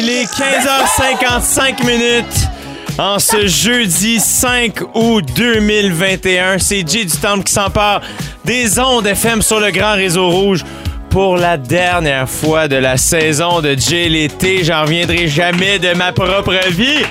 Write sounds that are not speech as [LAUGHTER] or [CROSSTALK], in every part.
Il est 15h55 minutes. En ce jeudi 5 août 2021, c'est Jay du Temple qui s'empare des ondes FM sur le grand réseau rouge pour la dernière fois de la saison de Jay l'été. J'en reviendrai jamais de ma propre vie.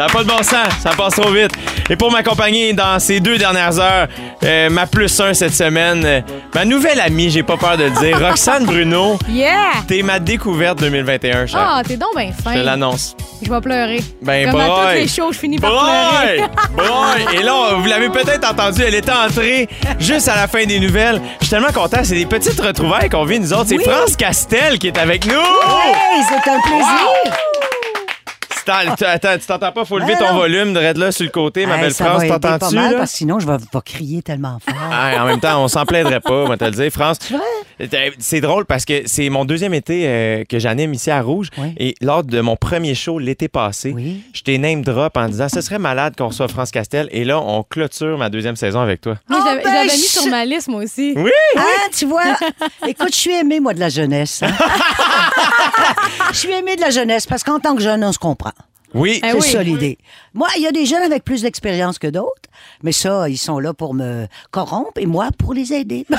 Ça n'a pas de bon sens, ça passe trop vite. Et pour m'accompagner dans ces deux dernières heures, euh, ma plus un cette semaine, euh, ma nouvelle amie, j'ai pas peur de le dire, [LAUGHS] Roxane Bruno. Yeah! T'es ma découverte 2021, cher. Ah, t'es donc bien Je te fin. l'annonce. Je vais pleurer. Ben, Comme à toutes les shows, je finis par pleurer. Boy! Et là, [LAUGHS] vous l'avez peut-être entendu, elle était entrée juste à la fin des nouvelles. Je suis tellement content. C'est des petites retrouvailles qu'on vit, nous autres. C'est Oui. France Castel qui est avec nous! Hey, c'est un plaisir! Attends, tu t'entends pas? Faut lever Ben ton volume de là sur le côté, ma belle ça France. va aider pas T'entends-tu? parce que sinon, je vais pas crier tellement fort. Ah, en même temps, on s'en plaindrait pas, on va te le dire. France, Euh, c'est drôle parce que c'est mon deuxième été euh, que j'anime ici à Rouge. Oui. Et lors de mon premier show l'été passé, Oui. je t'ai name drop en disant ce serait malade qu'on reçoive France Castel. Et là, on clôture ma deuxième saison avec toi. Moi, Oh, j'avais- ben, j'avais mis sur ma liste, moi aussi. Oui! Ah, tu vois, écoute, je suis aimée, moi, de la jeunesse. hein. [LAUGHS] Je suis aimée de la jeunesse parce qu'en tant que jeune, on se comprend. Oui. Eh C'est oui. ça l'idée. Moi, il y a des jeunes avec plus d'expérience que d'autres, mais ça, ils sont là pour me corrompre et moi pour les aider. [LAUGHS]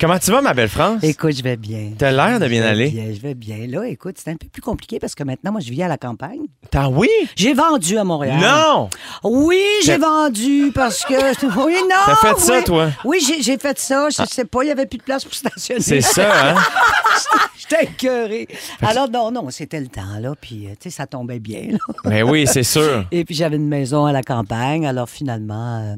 Comment tu vas, ma belle France? écoute, je vais bien. T'as l'air de bien aller. bien, je vais bien. Là, écoute, c'est un peu plus compliqué parce que maintenant, moi, je vis à la campagne. T'as oui? J'ai vendu à Montréal. Non! Oui, j'ai vendu parce que. Oui, non! T'as fait ça, toi? Oui, j'ai fait ça. Je sais pas, il y avait plus de place pour stationner. C'est ça, [LAUGHS] hein? J'étais écœurée. Alors, non, non, c'était le temps, là. Puis, euh, tu sais, ça tombait bien, là. Mais oui, c'est sûr. [LAUGHS] Et puis, j'avais une maison à la campagne. Alors, finalement, euh,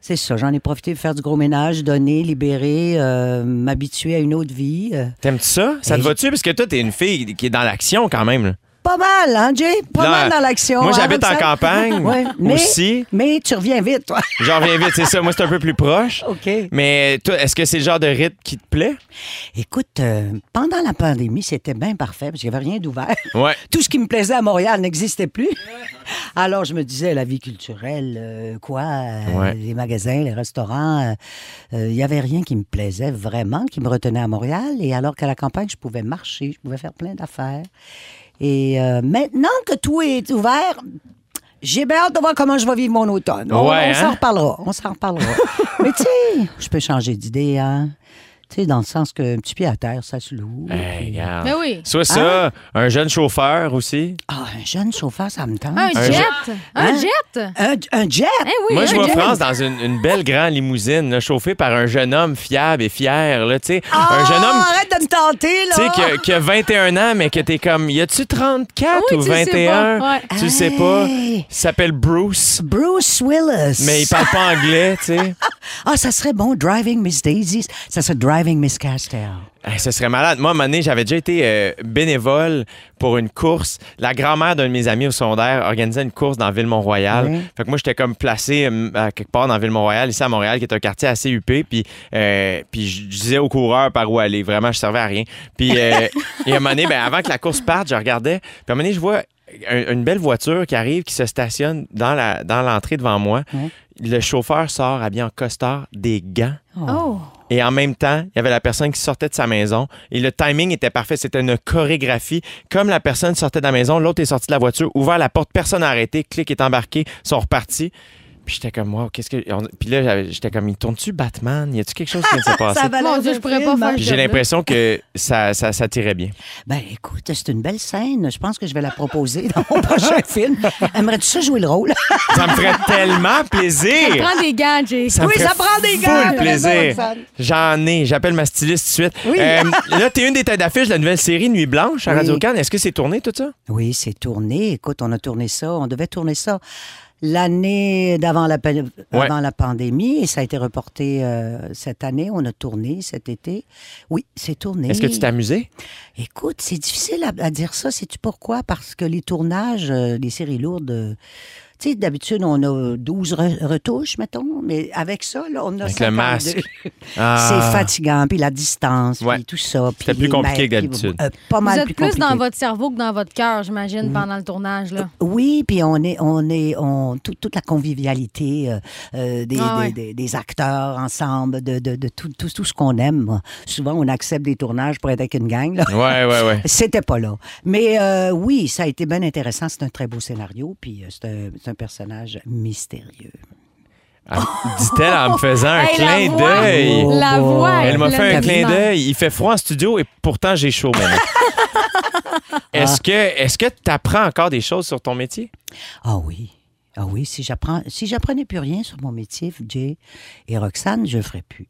c'est ça. J'en ai profité pour faire du gros ménage, donner, libérer, euh, m'habituer à une autre vie. T'aimes-tu ça? Ça te va-tu? Parce que toi, t'es une fille qui est dans l'action quand même. là. Pas mal, hein, Jay? Pas Là, mal dans l'action. moi, hein, j'habite en campagne [LAUGHS] Ouais, mais, aussi. Mais tu reviens vite, toi. [LAUGHS] J'en reviens vite, c'est ça. Moi, c'est un peu plus proche. OK. Mais toi, est-ce que c'est le genre de rythme qui te plaît? Écoute, euh, pendant la pandémie, c'était bien parfait parce qu'il n'y avait rien d'ouvert. [LAUGHS] Ouais. Tout ce qui me plaisait à Montréal n'existait plus. Alors, je me disais, la vie culturelle, euh, quoi, euh, Ouais. les magasins, les restaurants, il n'y avait rien qui me plaisait vraiment, qui me retenait à Montréal. Et alors qu'à la campagne, je pouvais marcher, je pouvais faire plein d'affaires. Et euh, maintenant que tout est ouvert, j'ai bien hâte de voir comment je vais vivre mon automne. On, Ouais, on s'en hein? reparlera. On s'en reparlera. [LAUGHS] Mais tu sais, je peux changer d'idée, hein. Tu sais, dans le sens que un petit pied à terre, ça se loue. Hey, regarde. Mais oui. Soit ça, un jeune chauffeur aussi. Ah, un jeune chauffeur, ça me tente. Un Un jet? Un Hein? jet? Un, un jet? Eh oui, Moi, je vois jet. France dans une, une belle grande limousine, là, chauffée par un jeune homme fiable et fier. Là, tu sais. Ah, un jeune homme arrête de me tenter, là! tu sais, qui, a- qui a 21 ans, mais que t'es comme, y a-tu 34 Oui, ou tu le sais 21? pas, ouais. Tu le sais pas. Hey! Il s'appelle Bruce, Bruce Willis. mais il parle pas anglais, tu sais. [LAUGHS] Ah, ça serait bon, Driving Miss Daisy. Ça serait Driving Miss. Hey, ce serait malade. Moi, à un moment donné, j'avais déjà été euh, bénévole pour une course. La grand-mère d'un de mes amis au secondaire organisait une course dans Ville-Mont-Royal. Fait que moi, j'étais comme placé euh, à quelque part dans Ville-Mont-Royal, ici à Montréal, qui est un quartier assez huppé. Puis, euh, puis je disais aux coureurs par où aller. Vraiment, je servais à rien. Puis, [LAUGHS] et à un moment donné, ben, avant que la course parte, je regardais. Puis à un moment donné, je vois un- une belle voiture qui arrive, qui se stationne dans la dans l'entrée devant moi. Le chauffeur sort habillé en costard, des gants. Oh. Et en même temps, il y avait la personne qui sortait de sa maison et le timing était parfait. C'était une chorégraphie. Comme la personne sortait de la maison, l'autre est sorti de la voiture, ouvert la porte, personne n'a arrêté, clic est embarqué, sont repartis. Puis j'étais comme, wow, qu'est-ce que. on- Puis là, j'étais comme, il tourne-tu Batman? Y a-tu quelque chose qui vient de se [LAUGHS] passer? Ça va Mon Dieu, je pourrais pas faire hein? Puis j'ai l'impression que ça, ça, ça tirait bien. Ben, écoute, c'est une belle scène. Je pense que je vais la proposer dans mon [LAUGHS] prochain film. Aimerais-tu ça jouer le rôle? [LAUGHS] Ça me ferait tellement plaisir! Prends des gants, Jay. Ça Oui, ça prend des full gants, plaisir. J'en ai. J'appelle ma styliste tout de suite. Oui. Euh, là, t'es une des têtes d'affiche de la nouvelle série Nuit Blanche à Oui. Radio-Can. Est-ce que c'est tourné tout ça? Oui, c'est tourné. Écoute, on a tourné ça. On devait tourner ça l'année d'avant la, avant la pandémie et ça a été reporté euh, cette année. On a tourné cet été. Oui, c'est tourné. Est-ce que tu t'es amusé? Écoute, c'est difficile à, à dire ça. Sais-tu pourquoi? Parce que les tournages, euh, les séries lourdes, euh, Tu sais, d'habitude, on a 12 re- retouches, mettons, mais avec ça, là, on a Avec le 52. masque. [LAUGHS] Ah. C'est fatigant, puis la distance, Ouais. puis tout ça. C'était plus compliqué que d'habitude. euh, pas Vous mal êtes plus plus, dans votre cerveau que dans votre cœur, j'imagine, pendant le tournage. Là. Oui, puis on est, on est, on, tout- toute la convivialité euh, euh, des, Ah des- ouais. des- des acteurs ensemble, de, de, de tout, tout, tout ce qu'on aime. Souvent, on accepte des tournages pour être avec une gang. Là. Ouais, ouais, ouais. [LAUGHS] C'était pas là. Mais euh, oui, ça a été bien intéressant. C'est un très beau scénario, puis euh, c'est un, c'est un personnage mystérieux. Ah, Dit-elle en me faisant un [LAUGHS] Hey, clin d'œil. Oh, La boy. voix! Elle m'a est fait un clin d'œil. Il fait froid en studio et pourtant j'ai chaud maintenant. [LAUGHS] Est-ce que est-ce que tu apprends encore des choses sur ton métier? Ah oui. Ah oui, si j'apprends, si j'apprenais plus rien sur mon métier, Jay et Roxane, je le ferais plus.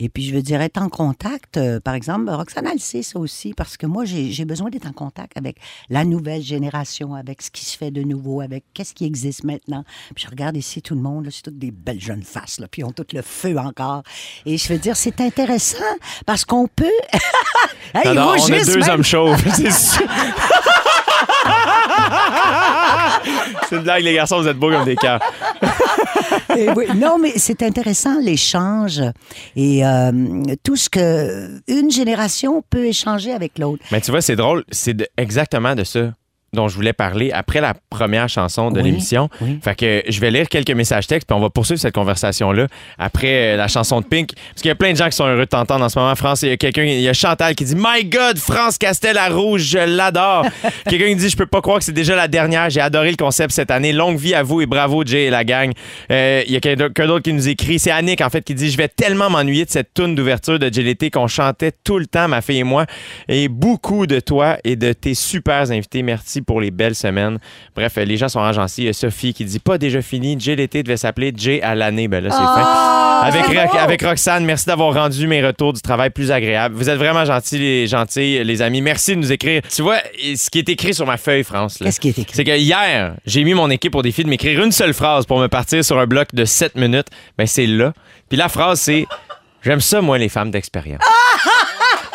Et puis, je veux dire, être en contact, euh, par exemple, Roxane, elle sait ça aussi, parce que moi, j'ai besoin d'être en contact avec la nouvelle génération, avec ce qui se fait de nouveau, avec qu'est-ce qui existe maintenant. Puis je regarde ici tout le monde, là, c'est toutes des belles jeunes faces, là, puis ils ont tout le feu encore. Et je veux dire, c'est intéressant, parce qu'on peut... [LAUGHS] Hey, Non, non, on a deux même. hommes chauves, [LAUGHS] c'est sûr. [LAUGHS] [LAUGHS] c'est une blague, les garçons, vous êtes beaux comme des cœurs. [LAUGHS] Eh oui. Non, mais c'est intéressant l'échange et euh, tout ce que une génération peut échanger avec l'autre. Mais tu vois, c'est drôle, c'est exactement de ça dont je voulais parler après la première chanson de Oui, l'émission. oui. Fait que je vais lire quelques messages textes, puis on va poursuivre cette conversation-là après euh, la chanson de Pink. Parce qu'il y a plein de gens qui sont heureux de t'entendre en ce moment, France. Il y a quelqu'un, il y a Chantal qui dit My God, France Castel à rouge, je l'adore. [LAUGHS] quelqu'un qui dit Je peux pas croire que c'est déjà la dernière. J'ai adoré le concept cette année. Longue vie à vous et bravo, Jay et la gang. Euh, Il y a quelqu'un d'autre qui nous écrit. C'est Annick, en fait, qui dit Je vais tellement m'ennuyer de cette tune d'ouverture de JLT qu'on chantait tout le temps, ma fille et moi. Et beaucoup de toi et de tes super invités. Merci pour les belles semaines. Bref, euh, les gens sont agencés. Il y a Sophie qui dit Pas déjà fini. JLT devait s'appeler Jay à l'année. Ben là, c'est fin. Avec, avec Roxane, merci d'avoir rendu mes retours du travail plus agréables. Vous êtes vraiment gentils, les, gentils, les amis. Merci de nous écrire. Tu vois, ce qui est écrit sur ma feuille, France, Qu'est-ce qui est écrit? c'est que hier, j'ai mis mon équipe au défi de m'écrire une seule phrase pour me partir sur un bloc de 7 minutes. Ben, c'est là. Puis la phrase, c'est J'aime ça, moi, les femmes d'expérience.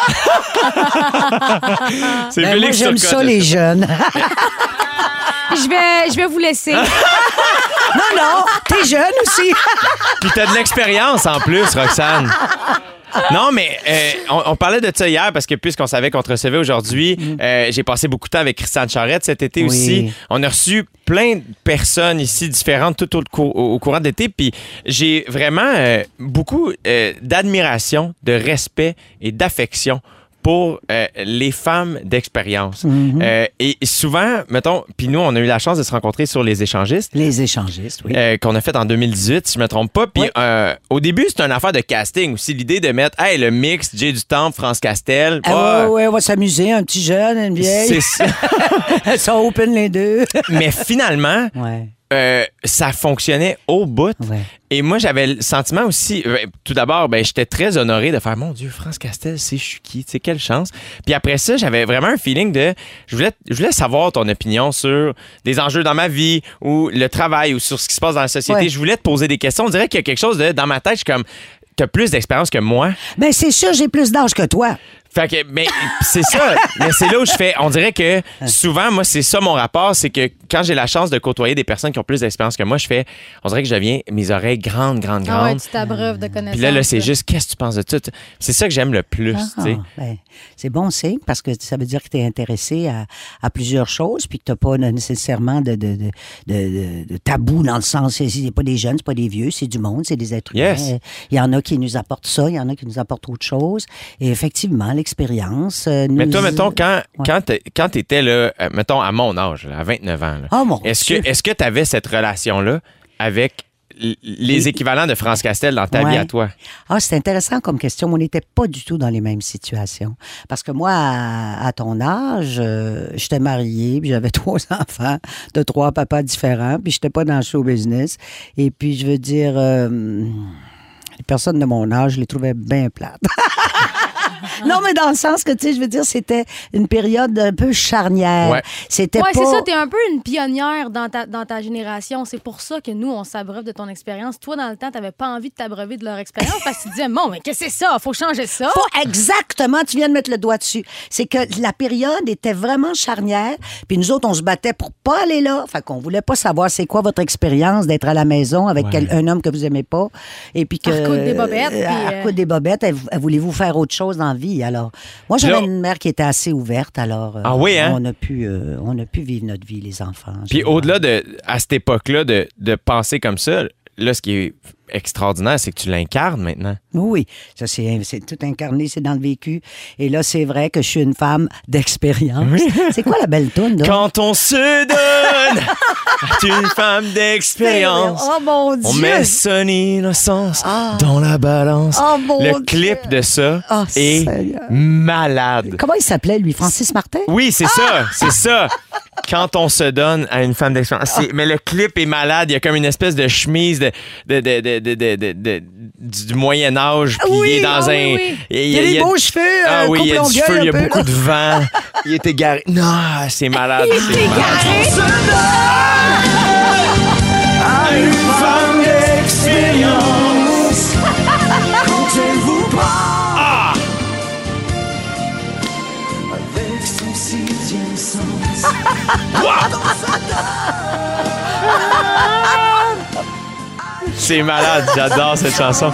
[LAUGHS] c'est Ben, moi, Félix j'aime Turcotte, ça les jeunes. [LAUGHS] Je vais, je vais vous laisser. non, non, t'es jeune aussi. Puis t'as de l'expérience en plus, Roxane. Non, mais euh, on, on parlait de ça hier parce que puisqu'on savait qu'on te recevait aujourd'hui, euh, j'ai passé beaucoup de temps avec Christiane Charrette cet été Oui. aussi. On a reçu plein de personnes ici différentes tout au, cou- au courant de l'été. Puis j'ai vraiment euh, beaucoup d'admiration, de respect et d'affection pour euh, les femmes d'expérience. Euh, et souvent, mettons, puis nous, on a eu la chance de se rencontrer sur les échangistes. Les échangistes, oui. Euh, qu'on a fait en 2018, si je me trompe pas. Puis Oui. au début, c'était une affaire de casting aussi. L'idée de mettre, hey, le mix, Jay du Temple, France Castel. Ah, ouais, ouais, on va s'amuser, un petit jeune, une c'est vieille. ça. [LAUGHS] Elles sont open les deux. Mais finalement, ouais, euh, ça fonctionnait au bout. ouais. Et moi, j'avais le sentiment aussi, euh, tout d'abord, ben, j'étais très honoré de faire, mon Dieu, France Castel, c'est je suis qui, tu sais, quelle chance. Puis après ça, j'avais vraiment un feeling de, je voulais, je voulais savoir ton opinion sur des enjeux dans ma vie ou le travail ou sur ce qui se passe dans la société. Ouais. Je voulais te poser des questions. On dirait qu'il y a quelque chose de, dans ma tête, je suis comme, t'as plus d'expérience que moi. Ben, c'est sûr, j'ai plus d'âge que toi. Fait que, mais c'est ça. mais c'est là où je fais. On dirait que souvent, moi, c'est ça mon rapport. C'est que quand j'ai la chance de côtoyer des personnes qui ont plus d'expérience que moi, je fais. On dirait que je deviens mes oreilles grandes, grandes, Ah ouais, grandes. tu t'abreuves de connaissances. Puis là, là, c'est juste, qu'est-ce que tu penses de tout? C'est ça que j'aime le plus, sais. Ah, ben, c'est bon signe parce que ça veut dire que tu es intéressé à, à plusieurs choses puis que tu n'as pas nécessairement de, de, de, de- de tabou dans le sens, c'est c'est pas des jeunes, c'est pas des vieux, c'est du monde, c'est des êtres Yes. humains. Il y en a qui nous apportent ça, il y en a qui nous apportent autre chose. Et effectivement, l'expérience. euh, Mais toi, mettons, quand, Ouais. quand quand t'étais, là, euh, mettons, à mon âge, là, à 29 ans, Oh est-ce que est-ce que t'avais cette relation-là avec les équivalents de France Castel dans ta vie à toi? Ah, c'est intéressant comme question. On n'était pas du tout dans les mêmes situations. Parce que moi, à, à ton âge, euh, j'étais mariée, puis j'avais [LAUGHS] trois enfants de trois papas différents, puis j'étais pas dans le show business. Et puis, je veux dire, euh, les personnes de mon âge, je les trouvais bien plates. [LAUGHS] [LAUGHS] non, mais dans le sens que, tu sais, je veux dire, c'était une période un peu charnière. Ouais. C'était Ouais, pas... c'est ça, t'es un peu une pionnière dans ta, dans ta génération. C'est pour ça que nous, on s'abreuve de ton expérience. Toi, dans le temps, t'avais pas envie de t'abreuver de leur expérience parce que tu disais, bon, mais qu'est-ce que c'est ça? Faut changer ça. Faut exactement, tu viens de mettre le doigt dessus. C'est que la période était vraiment charnière, puis nous autres, on se battait pour pas aller là. Fait qu'on voulait pas savoir c'est quoi votre expérience d'être à la maison avec Ouais. quel- un homme que vous aimez pas, et puis que... À des bobettes, euh, puis, à euh, recoudre des bobettes, voulez-vous faire autre chose dans alors... Moi, j'avais Là- une mère qui était assez ouverte, alors... euh, Ah oui, hein? On a pu, euh, on a pu vivre notre vie, les enfants. en Puis général. au-delà de, à cette époque-là, de, de penser comme ça, là, ce qui est extraordinaire, c'est que tu l'incarnes maintenant. Oui, ça c'est tout incarné, c'est dans le vécu. Et là, c'est vrai que je suis une femme d'expérience. [LAUGHS] C'est quoi la belle toune? Quand on se donne, [LAUGHS] tu une femme d'expérience. Oh mon Dieu! On met son innocence Ah. dans la balance. Oh, mon Le Dieu. clip de ça Oh, est Seigneur. malade. Comment il s'appelait, lui? Francis Martin? Oui, c'est ça, c'est ça. Quand on se donne à une femme d'expérience. Mais le clip est malade. Il y a comme une espèce de chemise de, de, de, de, de- de- de- de- du, Moyen Âge. Puis Oui, il est dans ah un. oui, oui. Il, Il y a des beaux cheveux, Ah euh, oui, il y a du feu, il y a beaucoup là. de vent. [LAUGHS] Il est égaré. Non, c'est malade. À une femme d'expérience. Ah! C'est malade, j'adore cette chanson.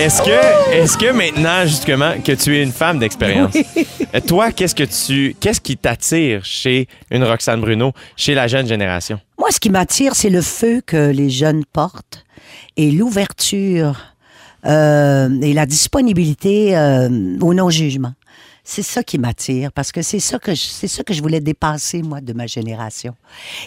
Est-ce que, est-ce que maintenant, justement, que tu es une femme d'expérience, euh, toi, qu'est-ce que tu, qu'est-ce qui t'attire chez une Roxane Bruno, chez la jeune génération? Moi, ce qui m'attire, c'est le feu que les jeunes portent et l'ouverture euh, et la disponibilité euh, au non-jugement. C'est ça qui m'attire parce que c'est ça que je, c'est ça que je voulais dépasser moi de ma génération.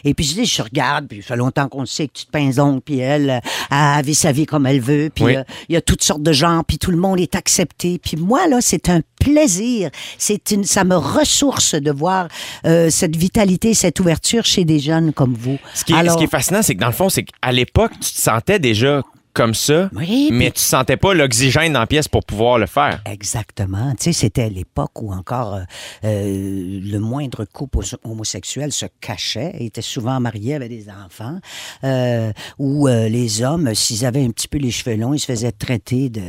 Et puis je dis je regarde puis ça fait longtemps qu'on sait que tu te pinzons puis elle euh, elle vit sa vie comme elle veut puis Oui. euh, il y a toutes sortes de gens puis tout le monde est accepté puis moi là c'est un plaisir c'est une ça me ressource de voir euh, cette vitalité cette ouverture chez des jeunes comme vous. Ce qui est, Alors- ce qui est fascinant, c'est que dans le fond, c'est qu'à l'époque, tu te sentais déjà comme ça, Oui, mais tu sentais pas l'oxygène dans la pièce pour pouvoir le faire. Exactement. Tu sais, c'était l'époque où encore euh, euh, le moindre couple homosexuel se cachait, était souvent marié avec des enfants, euh, où euh, les hommes, s'ils avaient un petit peu les cheveux longs, ils se faisaient traiter de...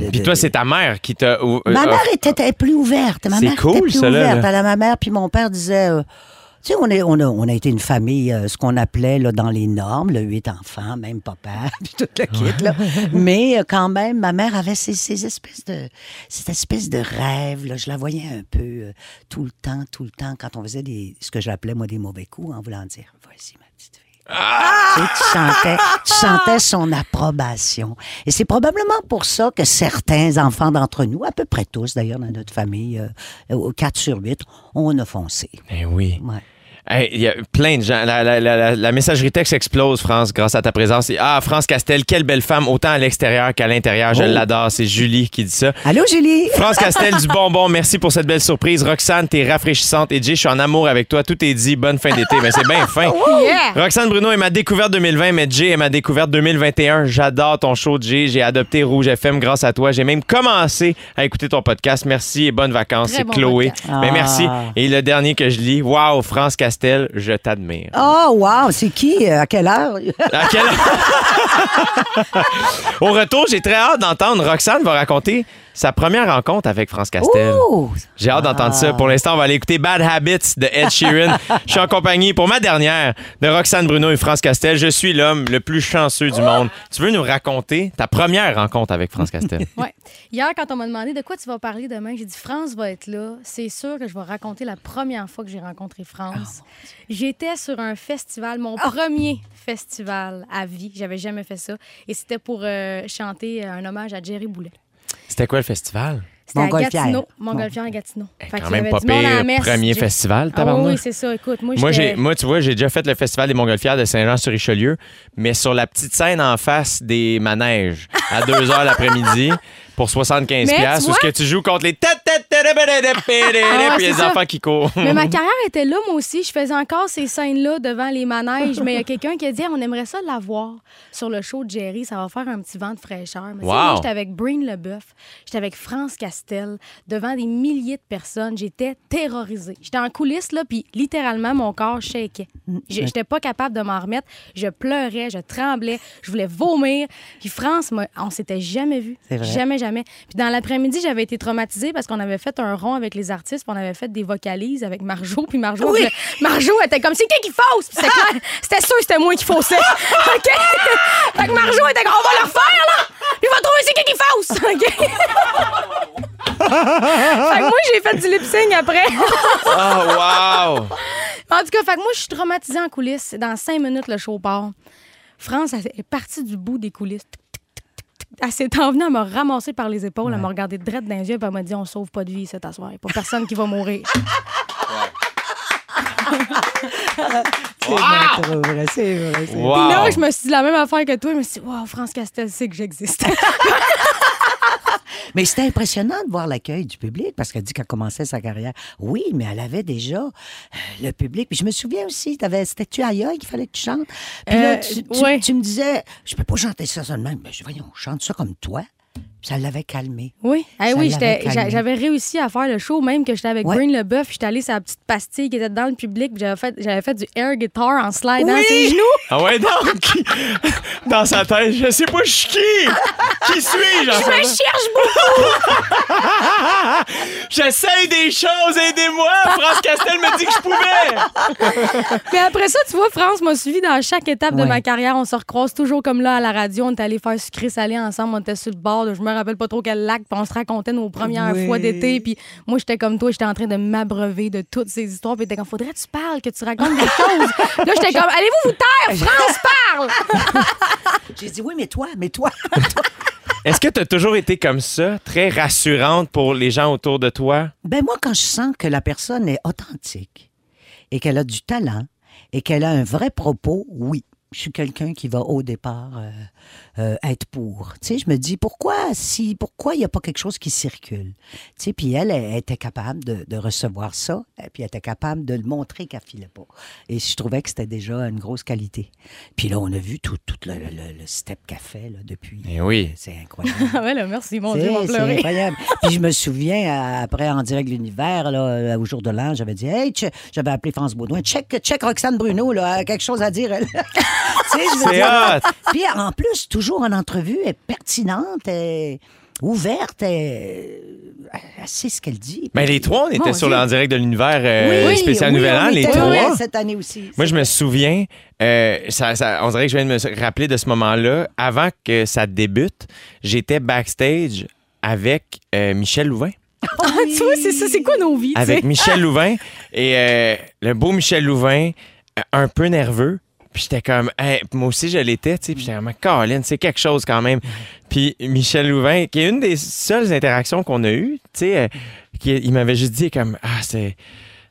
De- Puis toi, c'est ta mère qui t'a. euh, Ma euh, mère était, plus ouverte. Ma C'est mère cool, était plus ouverte. Alors, ma mère puis mon père disaient... tu sais, on, est, on, a, on a été une famille, euh, ce qu'on appelait là, dans les normes, le huit enfants, même papa, [LAUGHS] puis tout le kit. Là. Mais euh, quand même, ma mère avait ces, ces espèces de, cette espèce de rêve. Là. Je la voyais un peu euh, tout le temps, tout le temps, quand on faisait des, ce que j'appelais, moi, des mauvais coups, en voulant dire, voici ma petite fille. Tu, sais, tu sentais, tu sentais son approbation. Et c'est probablement pour ça que certains enfants d'entre nous, à peu près tous d'ailleurs dans notre famille, euh, au 4 sur 8, on a foncé. Eh oui. Ouais. Hey, Il y a plein de gens. La, la- la- la- la messagerie texte explose, France, grâce à ta présence. Ah, France Castel, quelle belle femme, autant à l'extérieur qu'à l'intérieur. Je Oh. l'adore. C'est Julie qui dit ça. Allô, Julie? France Castel [LAUGHS] du bonbon, merci pour cette belle surprise. Roxane, t'es rafraîchissante. Et Jay, je suis en amour avec toi. Tout est dit. Bonne fin d'été. Ben, c'est bien [LAUGHS] fin. Yeah! Roxane Bruno est ma découverte 2020, mais Jay est ma découverte 2021. J'adore ton show, Jay. J'ai adopté Rouge FM grâce à toi. J'ai même commencé à écouter ton podcast. Merci et bonnes vacances. C'est bon Chloé. podcast. Ben, Ah. merci. Et le dernier que je lis, Wow, France Castel, je t'admire. Oh, wow, c'est qui? Euh, À quelle heure? À quel- [LAUGHS] Au retour, j'ai très hâte d'entendre. Roxane va raconter sa première rencontre avec France Castel. Oh! J'ai hâte d'entendre ça. Pour l'instant, on va aller écouter Bad Habits de Ed Sheeran. [LAUGHS] Je suis en compagnie pour ma dernière de Roxane Bruno et France Castel. Je suis l'homme le plus chanceux du monde. Tu veux nous raconter ta première rencontre avec France Castel? [LAUGHS] Ouais. Hier, quand on m'a demandé de quoi tu vas parler demain, j'ai dit France va être là. C'est sûr que je vais raconter la première fois que j'ai rencontré France. J'étais sur un festival, mon premier festival à vie. J'avais jamais fait ça. Et c'était pour euh, chanter un hommage à Jerry Boulet. C'était quoi le festival? C'était à. Gatineau. Montgolfière à Gatineau. Eh, Fait quand même pas pire premier festival, Ah oui, c'est ça. Écoute, moi, Moi, moi, tu vois, j'ai déjà fait le festival des Montgolfières de Saint-Jean-sur-Richelieu, mais sur la petite scène en face des manèges, à 2 h l'après-midi, pour 75 Mais tu piastres, où vois- ce que tu joues contre les Puis les enfants qui courent. Mais ma carrière était là, moi aussi. Je faisais encore ces scènes-là devant les manèges. Mais il y a quelqu'un qui a dit on aimerait ça la voir sur le show de Jerry. Ça va faire un petit vent de fraîcheur. Mais Wow. moi, j'étais avec Breen Leboeuf. J'étais avec France Castel devant des milliers de personnes. J'étais terrorisée. J'étais en coulisses, là, puis littéralement, mon corps shakeait. J'étais pas capable de m'en remettre. Je pleurais, je tremblais, je voulais vomir. Puis France, moi, on s'était jamais vu. Vrai. Jamais, jamais. Puis dans l'après-midi, j'avais été traumatisée parce qu'on avait fait un rond avec les artistes, puis on avait fait des vocalises avec Marjo, puis Marjo, Oui. Marjo était comme c'est qui qui fausse, Puis c'était [LAUGHS] clair, c'était sûr que c'était moi qui faussais. [LAUGHS] OK? Fait que Marjo était comme on va le refaire là. Puis il va trouver c'est qui qui fausse. OK? [LAUGHS] Fait que moi j'ai fait du lip sync après. Oh, wow! En tout cas, fait que moi, je suis traumatisée en coulisses. Dans cinq minutes, le show part. France elle est partie du bout des coulisses. Elle s'est en venue, elle m'a ramassé par les épaules, elle m'a regardé droit dans les yeux, puis elle m'a dit On sauve pas de vie cet soir. Il n'y a pas personne qui va mourir. [LAUGHS] [LAUGHS] C'est c'est vrai. c'est vrai. Wow! Puis là, je me suis dit la même affaire que toi. Je me suis dit Wow, France Castel sait que j'existe. [LAUGHS] [LAUGHS] Mais c'était impressionnant de voir l'accueil du public parce qu'elle dit qu'elle commençait sa carrière. Oui, mais elle avait déjà euh, le public. Puis je me souviens aussi, t'avais, c'était-tu aïeul qu'il fallait que tu chantes? Puis là, Euh, tu, tu- ouais. tu me disais, je peux pas chanter ça seulement. Mais dis, voyons, chante ça comme toi. Ça l'avait calmé. Oui, Eh oui j'avais réussi à faire le show, même que j'étais avec Ouais. Green Leboeuf. J'étais allée sur la petite pastille qui était dans le public. puis J'avais fait, j'avais fait du air guitar en slidant Oui! ses genoux. [LAUGHS] Ah ouais, donc, [LAUGHS] dans sa tête, je sais pas, je suis qui? Qui suis-je? Je me cherche beaucoup. [LAUGHS] J'essaye des choses, aidez-moi! France Castel me dit que je pouvais! Mais après ça, tu vois, France m'a suivi dans chaque étape de ma carrière. On se recroise toujours comme là à la radio. On est allé faire sucré salé ensemble. On était sur le bord de je me rappelle pas trop quel lac. Puis on se racontait nos premières Oui. fois d'été. Puis moi, j'étais comme toi. J'étais en train de m'abreuver de toutes ces histoires. Puis t'es comme, faudrait que tu parles, que tu racontes des [LAUGHS] choses. là, j'étais comme, allez-vous vous taire? France parle! [LAUGHS] J'ai dit, oui, mais toi, mais toi. [LAUGHS] Est-ce que tu as toujours été comme ça, très rassurante pour les gens autour de toi? Ben moi, quand je sens que la personne est authentique et qu'elle a du talent et qu'elle a un vrai propos, oui. Je suis quelqu'un qui va au départ euh, euh, être pour. Tu sais, je me dis pourquoi si pourquoi il n'y a pas quelque chose qui circule? Tu sais, puis elle, elle était capable de, de recevoir ça, et puis elle était capable de le montrer qu'elle filait pas. Et je trouvais que c'était déjà une grosse qualité. Puis là, on a vu tout, tout le, le- le step qu'elle fait là, depuis. Eh oui. C'est incroyable. [LAUGHS] Ah ouais, là, merci, mon Dieu, mon c'est incroyable. Puis je me souviens, euh, après, en direct de l'univers, là, euh, au jour de l'an, j'avais dit, hey, j'avais appelé France Baudouin, check, check Roxane Bruno, là, a quelque chose à dire. elle. [LAUGHS] Tu sais, je veux C'est dire, hot! Puis en plus, toujours en entrevue, elle est pertinente, elle est ouverte, elle, elle sait ce qu'elle dit. Mais Ben, les trois, on était Mon sur Dieu. le en direct de l'univers euh, Oui, spécial oui, Nouvel on An, les était trois. là cette année aussi. Moi, je me souviens, euh, ça, ça- on dirait que je viens de me rappeler de ce moment-là. Avant que ça débute, j'étais backstage avec euh, Michel Louvain. Ah, tu vois, c'est ça, c'est quoi nos vies? tu Avec? Michel Louvain. Et euh, le beau Michel Louvain, euh, un peu nerveux. Puis j'étais comme, moi aussi je l'étais, tu sais. Puis j'étais comme, Colin, c'est quelque chose quand même. Puis Michel Louvain, qui est une des seules interactions qu'on a eues, tu sais, euh, il m'avait juste dit comme, ah, c'est.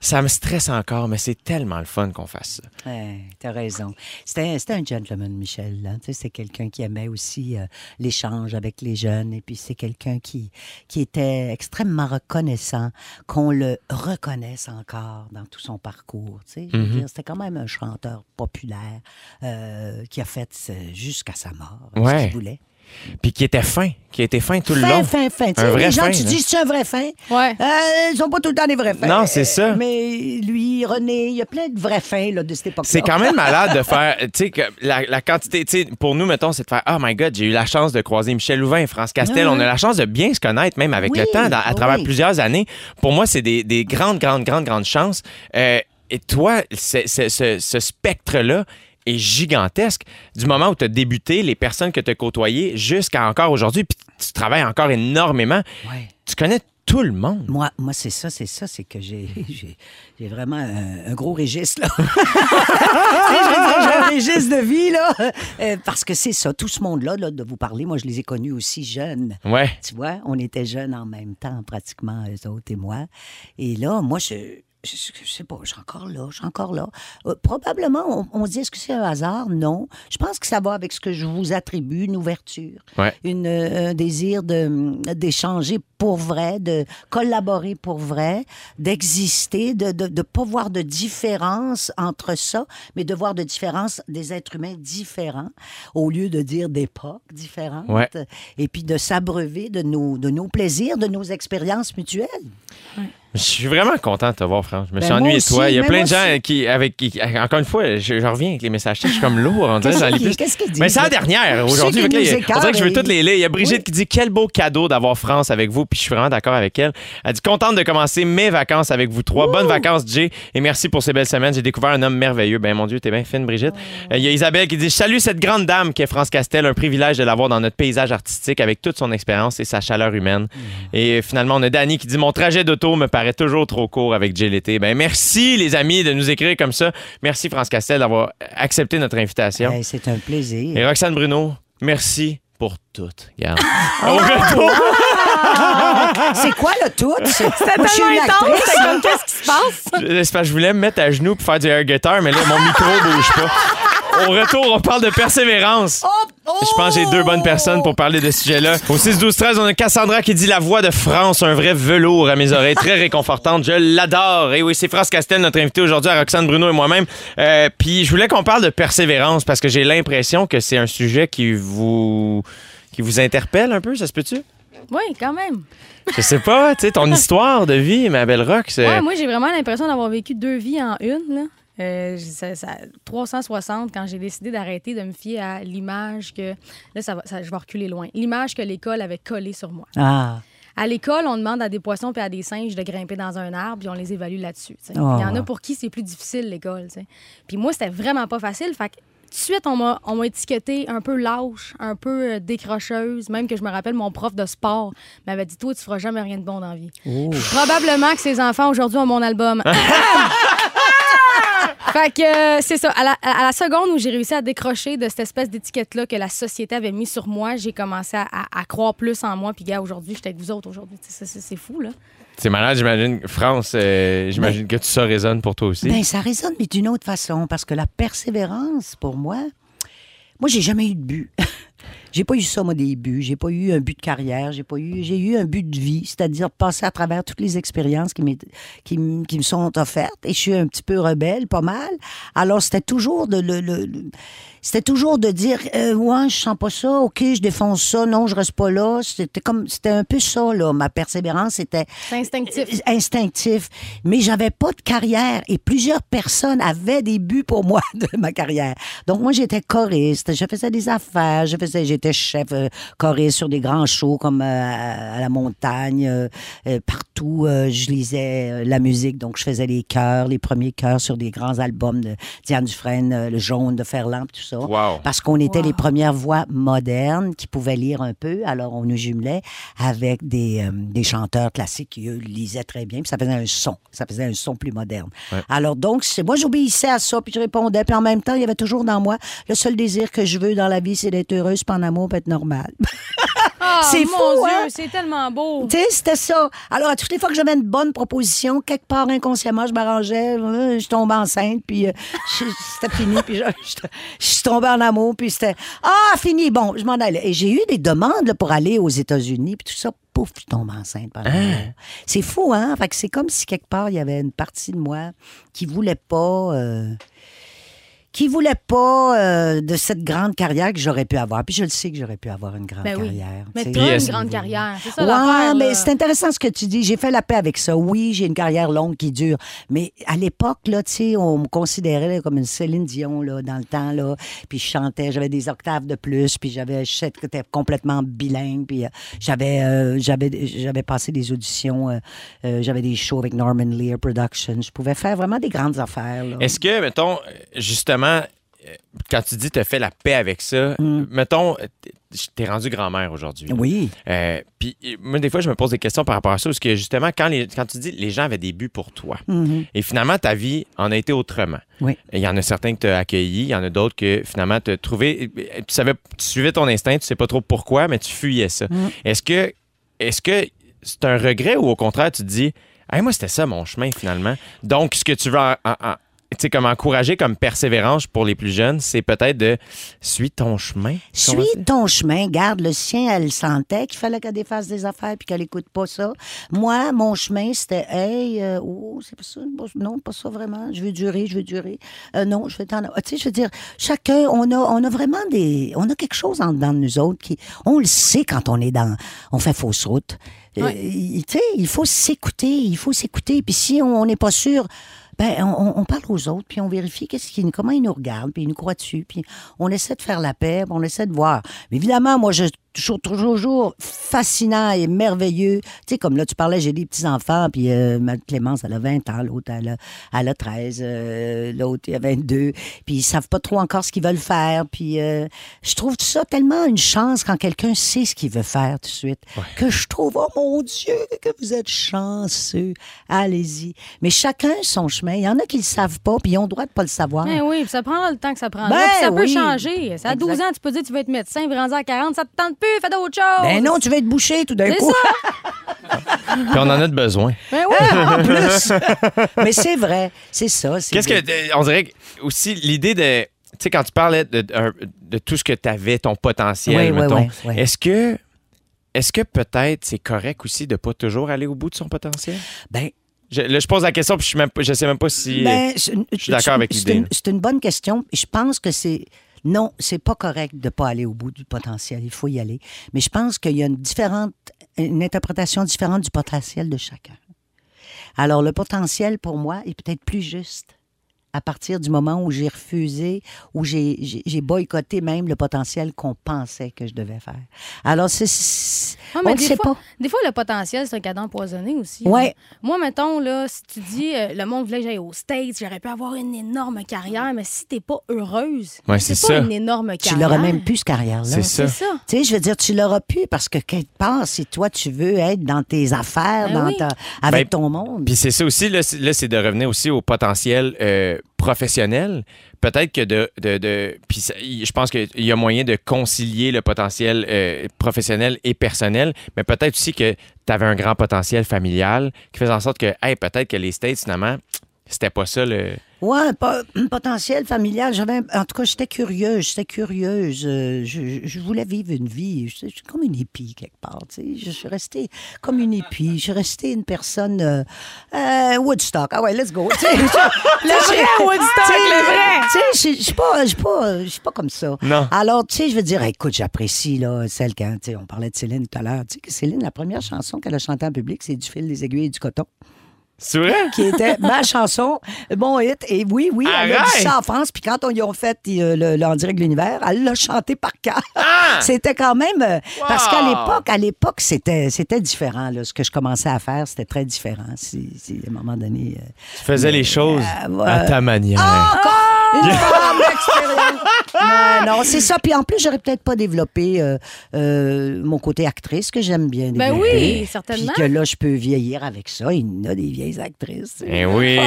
Ça me stresse encore, mais c'est tellement le fun qu'on fasse ça. Ouais, t'as raison. C'était, un gentleman, Michel. Sais, c'est quelqu'un qui aimait aussi euh, l'échange avec les jeunes. Et puis, c'est quelqu'un qui, qui était extrêmement reconnaissant qu'on le reconnaisse encore dans tout son parcours. Mhm. dire, c'était quand même un chanteur populaire euh, qui a fait jusqu'à sa mort ce Ouais. qu'il voulait. Puis qui était fin, qui était fin tout le fin, long. fin, fin. Tu Un vrai les gens, fin, tu là. dis, c'est un vrai fin. Ouais. Euh, ils sont pas tout le temps des vrais fins. Non, c'est ça. Euh, Mais lui, René, il y a plein de vrais fins là, de cette époque-là. C'est quand même malade de faire, tu sais, que la, la quantité, tu sais, pour nous, mettons, c'est de faire, oh my God, j'ai eu la chance de croiser Michel Louvain, France Castel. Mhm. On a la chance de bien se connaître, même avec Oui, le temps, dans- à oui. travers plusieurs années. Pour moi, c'est des, des grandes, grandes, grandes, grandes chances. Euh, et toi, c'est- c'est- ce, ce spectre-là est gigantesque. Du moment où tu as débuté, les personnes que tu as côtoyées, jusqu'à encore aujourd'hui, puis tu travailles encore énormément, Ouais. tu connais tout le monde. Moi, moi c'est ça, c'est ça, c'est que j'ai, [LAUGHS] j'ai, j'ai vraiment un, un gros registre, là. [LAUGHS] J'ai un registre de vie, là. Euh, parce que c'est ça, tout ce monde-là, là, de vous parler, moi, je les ai connus aussi jeunes. Ouais. Tu vois, on était jeunes en même temps, pratiquement, eux autres et moi. Et là, moi, je. Je, je sais pas, je suis encore là, je suis encore là. Euh, probablement, on, on se dit, est-ce que c'est un hasard? Non. Je pense que ça va avec ce que je vous attribue, une ouverture, Ouais. une, euh, un désir de, d'échanger pour vrai, de collaborer pour vrai, d'exister, de ne de, de pas voir de différence entre ça, mais de voir de différence des êtres humains différents, au lieu de dire d'époques différentes, Ouais. et puis de s'abreuver de nos, de nos plaisirs, de nos expériences mutuelles. Je suis vraiment content de te voir, France. Je me Ben, suis ennuyé de toi. Il y a mais plein de gens aussi. qui, avec qui, encore une fois, je, je reviens avec les messages textes, je suis comme lourd. On dirait, lis qu'il plus. Mais c'est la dernière aujourd'hui. On dirait que je veux toutes les lire. Il y a Brigitte Oui. qui dit Quel beau cadeau d'avoir France avec vous. Puis je suis vraiment d'accord avec elle. Elle dit Contente de commencer mes vacances avec vous trois. Bonnes vacances, Jay. Et merci pour ces belles semaines. J'ai découvert un homme merveilleux. Ben mon Dieu, t'es bien fine, Brigitte. Euh, Il y a Isabelle qui dit Salut cette grande dame qui est France Castel. Un privilège de l'avoir dans notre paysage artistique avec toute son expérience et sa chaleur humaine. Et euh, finalement, on a Dani qui dit Mon trajet d'auto me paraît toujours trop court avec Jay l'été. Ben merci, les amis, de nous écrire comme ça. Merci, France Castel, d'avoir accepté notre invitation. C'est un plaisir. Et Roxane Bruno, merci pour tout. Regarde. [LAUGHS] Oh! Au retour. [LAUGHS] C'est quoi le tout? C'était Tellement intense, c'est comme qu'est-ce qui se passe? Je- c'est parce que je voulais me mettre à genoux pour faire du air guitar, mais là, mon micro bouge pas. Au retour, on parle de persévérance. Je pense que j'ai deux bonnes personnes pour parler de ce sujet-là. Au 6-12-13, on a Cassandra qui dit La voix de France, un vrai velours à mes oreilles, très réconfortante. Je l'adore. Et oui, c'est France Castel, notre invité aujourd'hui, à Roxane Bruno et moi-même. Euh, Puis je voulais qu'on parle de persévérance parce que j'ai l'impression que c'est un sujet qui vous qui vous interpelle un peu, ça se peut-tu? Oui, quand même. Je sais pas, tu sais, ton [LAUGHS] histoire de vie, ma belle Rox. euh, Ouais, moi, j'ai vraiment l'impression d'avoir vécu deux vies en une. Là. Euh, ça, ça- 360 quand j'ai décidé d'arrêter de me fier à l'image que là ça va, ça- je vais reculer loin l'image que l'école avait collée sur moi Ah, à l'école on demande à des poissons et à des singes de grimper dans un arbre puis on les évalue là-dessus. Oh. il y en a pour qui c'est plus difficile l'école puis moi c'était vraiment pas facile fait que tout de suite, on m'a, on m'a étiqueté un peu lâche, un peu euh, décrocheuse. Même que je me rappelle, mon prof de sport m'avait dit Toi, tu feras jamais rien de bon dans la vie. oh. Probablement que ces enfants aujourd'hui ont mon album. [LAUGHS] [LAUGHS] fait que euh, c'est ça. À la, à la seconde où j'ai réussi à décrocher de cette espèce d'étiquette-là que la société avait mis sur moi, j'ai commencé à, à- à croire plus en moi. Puis, gars, aujourd'hui, j'étais avec vous autres aujourd'hui. C'est, c'est fou, là. C'est malade, j'imagine. France, euh, j'imagine que tout ça résonne pour toi aussi. Ben, ça résonne, mais d'une autre façon, parce que la persévérance, pour moi, moi, j'ai jamais eu de but. [LAUGHS] j'ai pas eu ça, moi, des buts. J'ai pas eu un but de carrière. J'ai pas eu, j'ai eu un but de vie, c'est-à-dire passer à travers toutes les expériences qui, qui, qui me sont offertes. Et je suis un petit peu rebelle, pas mal. Alors, c'était toujours de le, le- le- c'était toujours de dire, euh, ouais, je sens pas ça, ok, je défonce ça, non, je reste pas là. C'était comme, c'était un peu ça, là. Ma persévérance, c'était instinctif. euh, instinctif. Mais j'avais pas de carrière et plusieurs personnes avaient des buts pour moi [LAUGHS] de ma carrière. Donc moi j'étais choriste, je faisais des affaires, je faisais, j'étais chef euh, choriste sur des grands shows comme euh, à la montagne, euh, partout. euh, je lisais euh, la musique, donc je faisais les chœurs, les premiers chœurs sur des grands albums de Diane Dufresne, euh, le jaune de Ferland, tout ça. Wow. Parce qu'on était Wow. les premières voix modernes qui pouvaient lire un peu. Alors, on nous jumelait avec des, euh, des chanteurs classiques qui, eux, lisaient très bien. Puis ça faisait un son. Ça faisait un son plus moderne. Ouais. Alors, donc, moi, j'obéissais à ça, puis je répondais. Puis en même temps, il y avait toujours dans moi, le seul désir que je veux dans la vie, c'est d'être heureuse, pas en amour, puis être normale. Ah, [LAUGHS] C'est fou, Dieu, hein? c'est tellement beau. Tu sais, c'était ça. Alors, à toutes les fois que j'avais une bonne proposition, quelque part inconsciemment, je m'arrangeais, euh, je tombais enceinte, puis euh, [LAUGHS] c'était fini, puis je, je- je suis tombée en amour, puis c'était Ah, fini, bon, je m'en allais. Et j'ai eu des demandes là, pour aller aux États-Unis, puis tout ça, pouf, je tombe enceinte pendant l'amour. C'est fou, hein? Fait que c'est comme si quelque part, il y avait une partie de moi qui voulait pas. euh, qui voulait pas euh, de cette grande carrière que j'aurais pu avoir. Puis je le sais que j'aurais pu avoir une grande Ben oui. carrière. Mais est-ce- une grande carrière. C'est ça Ouais, mais c'est intéressant ce que tu dis. J'ai fait la paix avec ça. Oui, j'ai une carrière longue qui dure. Mais à l'époque, là, tu sais, on me considérait là, comme une Céline Dion, là, dans le temps, là. Puis je chantais, j'avais des octaves de plus, puis j'avais, j'étais complètement bilingue, puis euh, j'avais, euh, j'avais, j'avais passé des auditions, euh, euh, j'avais des shows avec Norman Lear Productions. Je pouvais faire vraiment des grandes affaires, là. Est-ce que, mettons, justement, euh, quand tu dis tu as fait la paix avec ça, mettons, euh, t'es- rendu grand-mère aujourd'hui. Oui. Euh, Puis moi, des fois, je me pose des questions par rapport à ça, parce que justement, quand, les, quand tu dis les gens avaient des buts pour toi, Mhm. et finalement, ta vie en a été autrement. Oui. Il y en a certains que tu as accueillis, il y en a d'autres que finalement tu as trouvé. Tu savais, tu suivais ton instinct, tu sais pas trop pourquoi, mais tu fuyais ça. Est-ce que est-ce que c'est un regret ou au contraire tu te dis Hey, moi c'était ça mon chemin finalement. Donc ce que tu veux en- en- sais, comme encourager comme persévérance pour les plus jeunes, c'est peut-être de suis ton chemin. Suis ton chemin, garde le sien, elle sentait qu'il fallait qu'elle défasse des affaires puis qu'elle écoute pas ça. Moi, mon chemin, c'était hey, euh, oh, c'est pas ça, non, pas ça vraiment, je veux durer, je veux durer. Euh, non, je vais t'en. Ah, Tu sais, je veux dire, chacun, on a, on a vraiment des. On a quelque chose en dedans de nous autres qui. On le sait quand on est dans. On fait fausse route. Euh, Ouais. sais, il faut s'écouter, il faut s'écouter. Puis si on n'est pas sûr, ben, on, on parle aux autres, puis on vérifie qu'est-ce comment ils nous regardent, puis ils nous croient dessus, puis on essaie de faire la paix, puis on essaie de voir. Mais évidemment, moi, je trouve toujours, toujours fascinant et merveilleux. Tu sais, comme là, tu parlais, j'ai des petits-enfants, puis euh, ma Clémence, elle a 20 ans, l'autre, elle a, elle a 13, euh, l'autre, il a 22, puis ils savent pas trop encore ce qu'ils veulent faire, puis euh, je trouve ça tellement une chance quand quelqu'un sait ce qu'il veut faire tout de suite, que je trouve, oh mon Dieu, que vous êtes chanceux. Allez-y. Mais chacun son chemin. Il y en a qui le savent pas, puis ils ont le droit de pas le savoir. Ben oui, puis ça prendra le temps que ça prend. Ben ça peut changer. Ça, à 12 Exact. ans, tu peux dire que tu veux être médecin, puis rendu à 40, ça te tente plus, fais d'autres choses. Ben non, tu vas être bouché tout d'un C'est coup. ça. [LAUGHS] Puis on en a de besoin. Ben oui. en plus. Mais c'est vrai, c'est ça. Qu'est-ce que. euh, On dirait que aussi l'idée de. Tu sais, quand tu parlais de, de, de tout ce que tu avais, ton potentiel, Oui, oui, mettons, oui, oui. est-ce que. Est-ce que peut-être c'est correct aussi de pas toujours aller au bout de son potentiel? Ben, Je, là, je pose la question, puis je, je sais même pas si. ben, une- je suis d'accord avec l'idée. C'est une bonne question. Je pense que c'est. Non, c'est pas correct de pas aller au bout du potentiel. Il faut y aller. Mais je pense qu'il y a une différente, une interprétation différente du potentiel de chacun. Alors, le potentiel, pour moi, est peut-être plus juste à partir du moment où j'ai refusé, où j'ai- boycotté même le potentiel qu'on pensait que je devais faire. Alors, c'est... Ouais, mais on ne des sait fois, pas. Des fois, le potentiel, c'est un cadeau empoisonné aussi. Ouais. hein. Moi, mettons, là, si tu dis, euh, le monde voulait que j'aille aux States, j'aurais pu avoir une énorme carrière, mais si t'es pas heureuse, Ouais, c'est pas ça. une énorme Tu carrière. l'auras même plus, cette carrière-là. C'est ça. Tu sais, je veux dire, tu l'auras plus parce que quelque part, si toi, tu veux être dans tes affaires, Ben dans oui. ta, avec Ben, ton monde. Puis c'est ça aussi, là, c'est là, c'est de revenir aussi au potentiel euh, professionnel. Peut-être que de. de, puis je pense qu'il y a moyen de concilier le potentiel euh, professionnel et personnel, mais peut-être aussi que tu avais un grand potentiel familial qui faisait en sorte que, hey, peut-être que les States, finalement, c'était pas ça le. Ouais, pas- un potentiel familial. J'avais, en tout cas, j'étais curieuse. J'étais curieuse. euh, je, je voulais vivre une vie. Je suis comme une hippie, quelque part. tu sais. Je suis restée comme une hippie. Je suis restée une personne. euh, euh, Woodstock. Ah ouais, let's go. Tu sais, je- [LAUGHS] le vrai Woodstock, le vrai. Tu sais, je suis pas, je suis pas, je suis pas comme ça. Non. Alors, tu sais, je veux dire, écoute, j'apprécie, là, celle quand, tu sais, on parlait de Céline tout à l'heure. Tu sais, que Céline, la première chanson qu'elle a chantée en public, c'est Du fil, des aiguilles et du coton, C'est vrai? qui était ma chanson, bon hit. Et oui, oui, elle a dit ça en France. Puis quand on y a fait euh, le, le En direct de l'univers, elle l'a chanté par cœur. Ah! C'était quand même. euh, Parce qu'à l'époque, à l'époque, c'était, c'était différent. Là. Ce que je commençais à faire, c'était très différent. Si, si, à un moment donné. euh, Tu faisais les choses Euh, à ta manière. Une [LAUGHS] grande expérience. Non, non, c'est ça. Puis en plus, j'aurais peut-être pas développé euh, euh, mon côté actrice que j'aime bien Ben développer. oui, certainement. Puis que là, je peux vieillir avec ça. Il y en a des vieilles actrices. Eh oui,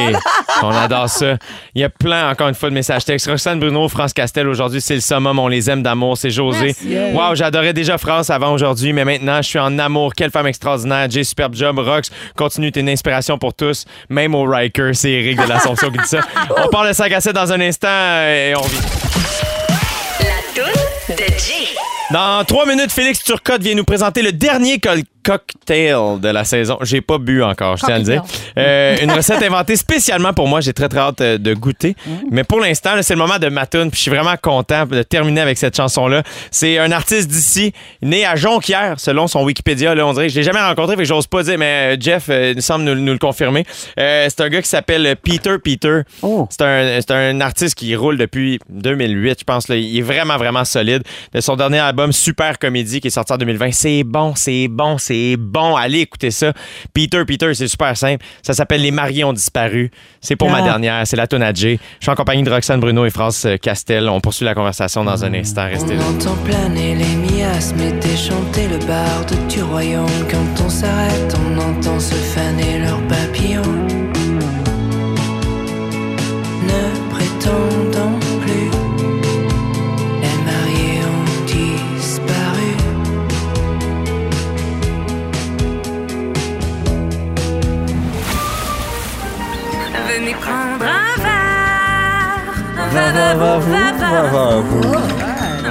on adore ça. Il y a plein, encore une fois, de messages textes. Roxane Bruno, France Castel, aujourd'hui, c'est le summum. On les aime d'amour. C'est José. Wow, j'adorais déjà France avant aujourd'hui, mais maintenant, je suis en amour. Quelle femme extraordinaire. Jay, superbe job. Rox, continue, t'es une inspiration pour tous. Même au Riker, c'est Eric de l'Assomption qui dit ça. [LAUGHS] On parle de 5 à 7 dans un instant euh, et on vit. Dans trois minutes, Félix Turcotte vient nous présenter le dernier col- cocktail de la saison. J'ai pas bu encore, je tiens à le dire. Euh, une recette inventée spécialement pour moi. J'ai très, très hâte euh, de goûter. Mais pour l'instant, là, c'est le moment de ma tune, puis je suis vraiment content de terminer avec cette chanson-là. C'est un artiste d'ici, né à Jonquière, selon son Wikipédia. Là, on dirait que je l'ai jamais rencontré, que j'ose pas dire, mais euh, Jeff euh, il semble nous, nous le confirmer. Euh, c'est un gars qui s'appelle Peter Peter. Oh. C'est un, c'est un artiste qui roule depuis 2008, je pense. Là. Il est vraiment, vraiment solide. De son dernier album, Super Comédie, qui est sorti en 2020, c'est bon, c'est bon, c'est bon. Allez écouter ça. Peter Peter, c'est super simple. Ça s'appelle Les mariés ont disparu. C'est pour ma Ah. dernière. C'est la à Jay. Je suis en compagnie de Roxane Bruno et France euh, Castel. On poursuit la conversation dans un instant. Restez là. On entend planer les miasmes et déchanter le barde du royaume. Quand on s'arrête, on entend se faner leurs papillons.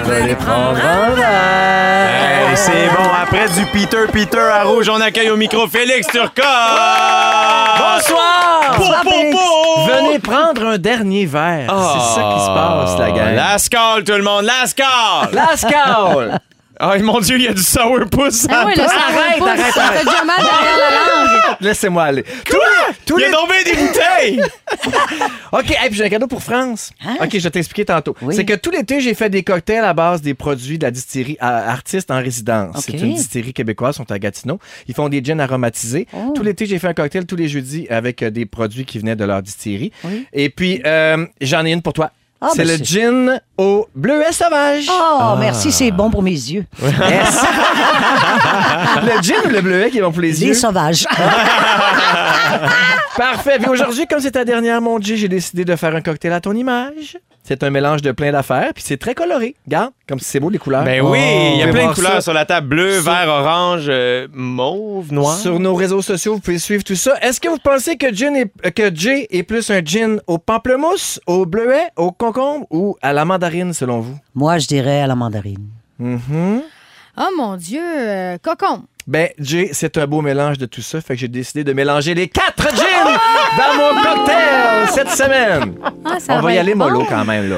Venez prendre un verre. Hey, c'est bon. Après du Peter Peter à rouge, on accueille au micro Félix Turcotte. Bonsoir! Bonsoir, Félix. Venez prendre un dernier verre. C'est ça qui se passe, la gang. La scale, tout le monde. La scale. La scale! [LAUGHS] Oh mon Dieu, il y a du sourpuss. Ah ouais, le Arrête, sourpuss, arrête, ça arrête. déjà mal derrière la langue. Laissez-moi aller. Tous les- tous Il y a les- tombé des bouteilles. [LAUGHS] OK, hey, puis j'ai un cadeau pour France. OK, je vais t'expliquer tantôt. Oui. C'est que tout l'été, j'ai fait des cocktails à base des produits de la distillerie à- Artiste en résidence. OK. C'est une distillerie québécoise, ils sont à Gatineau. Ils font des gins aromatisés. Tout l'été, j'ai fait un cocktail tous les jeudis avec euh, des produits qui venaient de leur distillerie. Oui. Et puis, euh, j'en ai une pour toi. Ah, c'est ben le gin au bleuet sauvage. Oh, merci, c'est bon pour mes yeux. Yes. [LAUGHS] le gin ou le bleuet qui est bon pour les Les yeux? sauvages. [LAUGHS] Parfait. Puis aujourd'hui, comme c'est ta dernière, mon j'ai décidé de faire un cocktail à ton image. C'est un mélange de plein d'affaires, puis c'est très coloré. Regarde, comme si c'est beau les couleurs. Ben oui, il y a plein de couleurs ça sur la table. Bleu, Sur- vert, orange, euh, mauve, noir. Sur nos réseaux sociaux, vous pouvez suivre tout ça. Est-ce que vous pensez que, gin est, euh, que Jay est plus un gin au pamplemousse, au bleuet, au concombre ou à la mandarine, selon vous? Moi, je dirais à la mandarine. Mhm. Oh mon Dieu, euh, cocon. Ben, Jay, c'est un beau mélange de tout ça, fait que j'ai décidé de mélanger les quatre gins dans mon cocktail cette semaine. Ah, ça On va y aller bon. mollo quand même, là.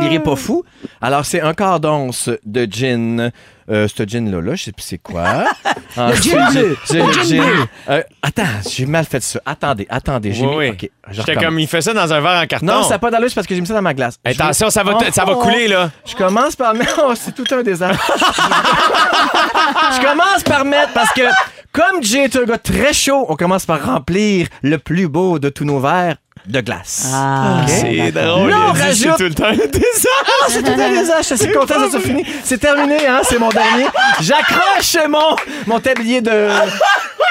Virez pas fou. Alors, c'est un quart d'once de gin. Euh, ce gin-là, là, je sais plus c'est quoi. [LAUGHS] Ensuite, gin bleu. j'ai- Le j'ai- gin bleu. Euh, attends, j'ai mal fait ça. Attendez, attendez. J'ai Oui, mis... oui. OK, je J'étais recommence. comme, il fait ça dans un verre en carton. Non, ça n'a pas d'allure, c'est parce que j'ai mis ça dans ma glace. Je vais- Attention, ça va, Oh, ça va oh, couler, là. Je commence par [LAUGHS] mettre... Oh, c'est tout un désastre. [LAUGHS] je commence par mettre... Parce que, comme Jay est un gars très chaud, on commence par remplir le plus beau de tous nos verres de glace. Ah, C'est d'accord. drôle. Là, on il a dit, c'est tout le temps le désastre. C'est tout un désastre. Je suis content que ça soit fini. C'est terminé, hein? C'est mon dernier. J'accroche mon, mon tablier de.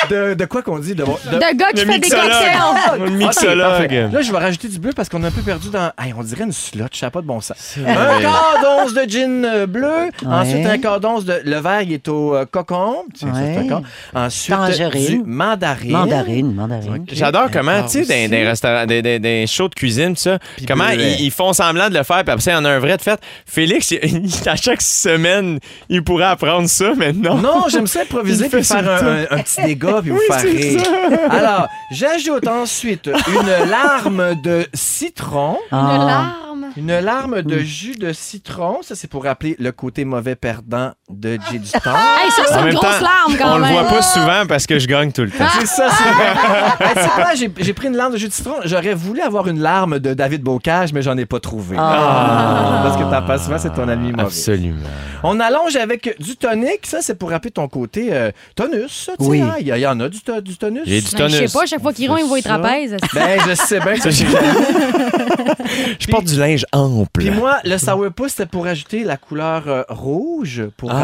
De, de quoi qu'on dit? De, de- De gars qui fait des cocktails. Ok, mixologue. parfait. Là, je vais rajouter du bleu parce qu'on a un peu perdu dans. Hey, on dirait une slot, je sais pas de bon sens. Un quart d'once de gin euh, bleu. Ensuite, un quart d'once de. Le vert, il est au euh, cocon. Ça, c'est un. Ensuite, Tangerine. du mandarine. Mandarine, mandarine. J'adore comment, Ah, tu sais, dans aussi. des restaurants, des, des, des shows de cuisine, tout ça, Puis comment ils, ils font semblant de le faire, puis après ça, il y en a un vrai de fait. Félix, il- [LAUGHS] à chaque semaine, il pourrait apprendre ça, mais non. Non, j'aime ça improviser puis faire un, un- un petit dégât puis vous Oui, faire c'est rire. ça. [LAUGHS] Alors, j'ajoute ensuite une larme de citron. Une Ah. larme. Une larme de jus de citron. Ça, c'est pour rappeler le côté mauvais perdant de J du temps. [LAUGHS] Hey, ça, c'est une grosse temps, larme quand on le même. voit pas souvent parce que je gagne tout le temps. C'est ça, c'est vrai. Hey, tu sais quoi, j'ai j'ai pris une larme de jus de citron. J'aurais voulu avoir une larme de David Bocage, mais j'en ai pas trouvé. Ah. Parce que t'en passes souvent, c'est ton ami mauvais. Absolument. On allonge avec du tonic. Ça, c'est pour rappeler ton côté euh, tonus. ça, tu sais, Oui. hein? Il y, il en a du, to- du tonus? Du Ben, je sais pas, chaque fois qu'ils vont, ils voient les trapèzes. [LAUGHS] Ben, je sais bien que [LAUGHS] Je porte du linge ample. Puis moi, le sourpuss, c'était pour ajouter la couleur euh, rouge, pour Ah.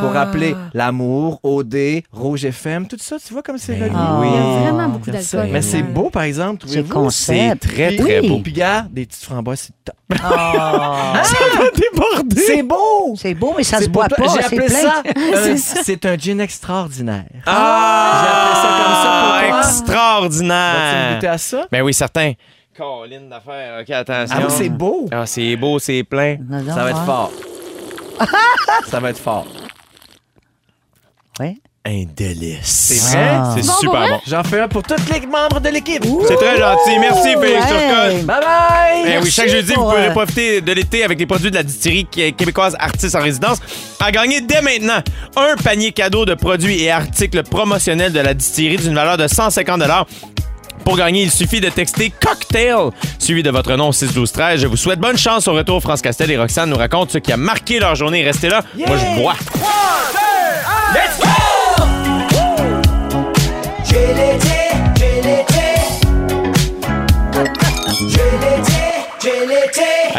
rappeler, pour rappeler l'amour, OD, Rouge FM, tout ça. Tu vois comme c'est relié. Ah. Il y a Oui. vraiment beaucoup d'alcool. Mais c'est beau, par exemple, C'est trouvez-vous? C'est concept. très, très Oui. beau. Puis gars, des petites framboises, c'est top. Ah. [LAUGHS] débordé. C'est beau! C'est beau, mais ça C'est se boit pas. J'ai c'est appelé plein. ça, [LAUGHS] un- c'est un gin extraordinaire. Ah! J'ai appelé ça comme ça pour. Vas-tu me Extraordinaire. goûter à ça? Ben oui, certain. Colline d'affaires. OK, attention. Ah oui, c'est beau. Ah, c'est beau, c'est plein. Non, non, Ça va être fort. [LAUGHS] ça va être fort. Ouais. Un délice. C'est vrai? Ah. C'est super bon. J'en fais un pour tous les membres de l'équipe. C'est très gentil. Merci, Félix Ouais. Turcotte. Bye bye! Eh oui, chaque jeudi, vous pour, pouvez euh, profiter de l'été avec les produits de la distillerie qué- québécoise Artistes en résidence. À gagner dès maintenant un panier cadeau de produits et articles promotionnels de la distillerie d'une valeur de 150 pour gagner, il suffit de texter cocktail suivi de votre nom au 6 12 13. Je vous souhaite bonne chance au retour. France Castel et Roxane nous racontent ce qui a marqué leur journée. Restez là. Moi, je bois.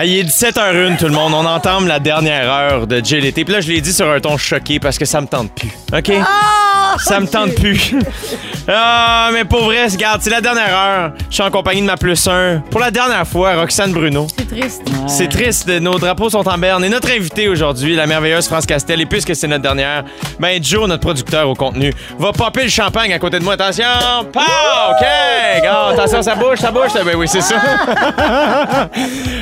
Ah, il est 17h01, tout le monde. On entame la dernière heure de JLT. Puis là, je l'ai dit sur un ton choqué parce que ça me tente plus. OK? Ça me tente plus. [LAUGHS] Ah, mais pour vrai, regarde, c'est la dernière heure. Je suis en compagnie de ma plus 1. Pour la dernière fois, Roxane Bruno. C'est triste. C'est triste, nos drapeaux sont en berne. Et notre invité aujourd'hui, la merveilleuse France Castel, et puisque c'est notre dernière, ben Joe, notre producteur au contenu, va popper le champagne à côté de moi. Attention! Pow! OK! Attention, ça bouge, ça bouge. Ben oui, c'est ça. [LAUGHS]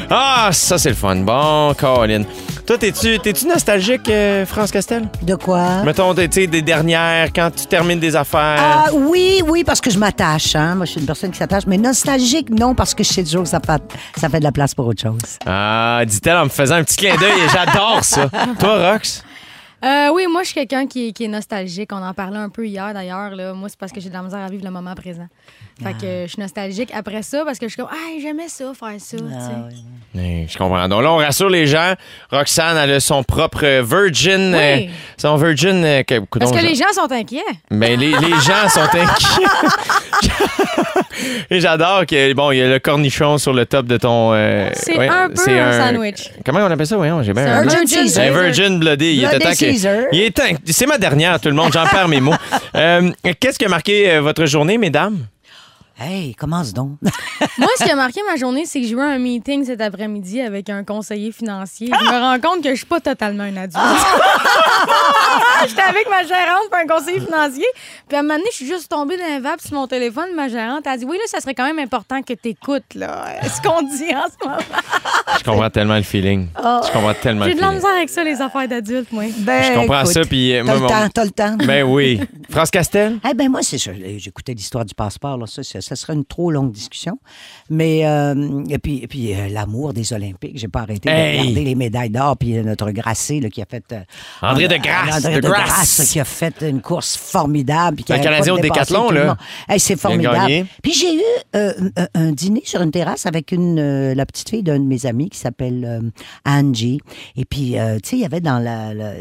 ah, ça, c'est le fun. Bon, Colin. Toi, t'es-tu, t'es-tu nostalgique, euh, France Castel? De quoi? Mettons, tu sais, des dernières, quand tu termines des affaires. Ah oui, oui, parce que je m'attache. Hein? Moi, je suis une personne qui s'attache. Mais nostalgique, non, parce que je sais toujours que ça fait, ça fait de la place pour autre chose. Ah, dit-elle en me faisant un petit clin d'œil. et J'adore ça. [LAUGHS] Toi, Rox? Euh, oui, moi, je suis quelqu'un qui, est- qui est nostalgique. On en parlait un peu hier, d'ailleurs. là. Moi, c'est parce que j'ai de la misère à vivre le moment présent. Fait que euh, je suis nostalgique après ça parce que je suis comme, ah, j'aimais ça, faire ça. Oui, je comprends. Donc là, on rassure les gens. Roxane, elle a son propre Virgin. Oui. euh, son Virgin. euh, que- Parce coudonc, que je- les gens sont inquiets. Ben, les, les gens sont [LAUGHS] inquiets. [LAUGHS] [LAUGHS] Et j'adore que, bon, il y a le cornichon sur le top de ton. euh, C'est ouais, un peu c'est un sandwich. Comment on appelle ça? Voyons, j'ai bien C'est un un. Virgin Caesar. Un. Virgin Bloody. Il était temps que. Il est temps- C'est ma dernière, tout le monde. J'en perds mes mots. [LAUGHS] Euh, Qu'est-ce qui a marqué euh, votre journée, mesdames? Hey, commence donc. [LAUGHS] Moi, ce qui a marqué ma journée, c'est que j'ai eu un meeting cet après-midi avec un conseiller financier. Je me rends compte que je suis pas totalement un adulte. [LAUGHS] J'étais avec ma gérante puis un conseiller financier. Puis à un moment donné, je suis juste tombée dans un vape sur mon téléphone. Ma gérante a dit Oui, là, ça serait quand même important que tu écoutes là, ce qu'on dit en ce moment. Je comprends tellement le feeling. Je comprends tellement le J'ai de la misère avec ça, les affaires d'adultes, moi. Ben, Je comprends écoute, ça, puis, euh, T'as moi, le temps, t'as le temps. Ben oui. [LAUGHS] France Castel? Eh ben moi, c'est ça. J'écoutais l'histoire du passeport. Là. Ça, ça, ça serait une trop longue discussion. Mais, euh, et puis, et puis euh, l'amour des Olympiques. J'ai pas arrêté Hey! de regarder les médailles d'or. Puis notre Gracé là, qui a fait... euh, André de Grasse, André de de Grasse. Grasse, là, qui a fait une course formidable. puis qui pas Canadien au décathlon, le là. Hey, c'est formidable. Puis j'ai eu un, dîner sur une terrasse avec une, la petite fille d'un de mes amis qui s'appelle Angie. Et puis, tu sais, il y avait dans la... la-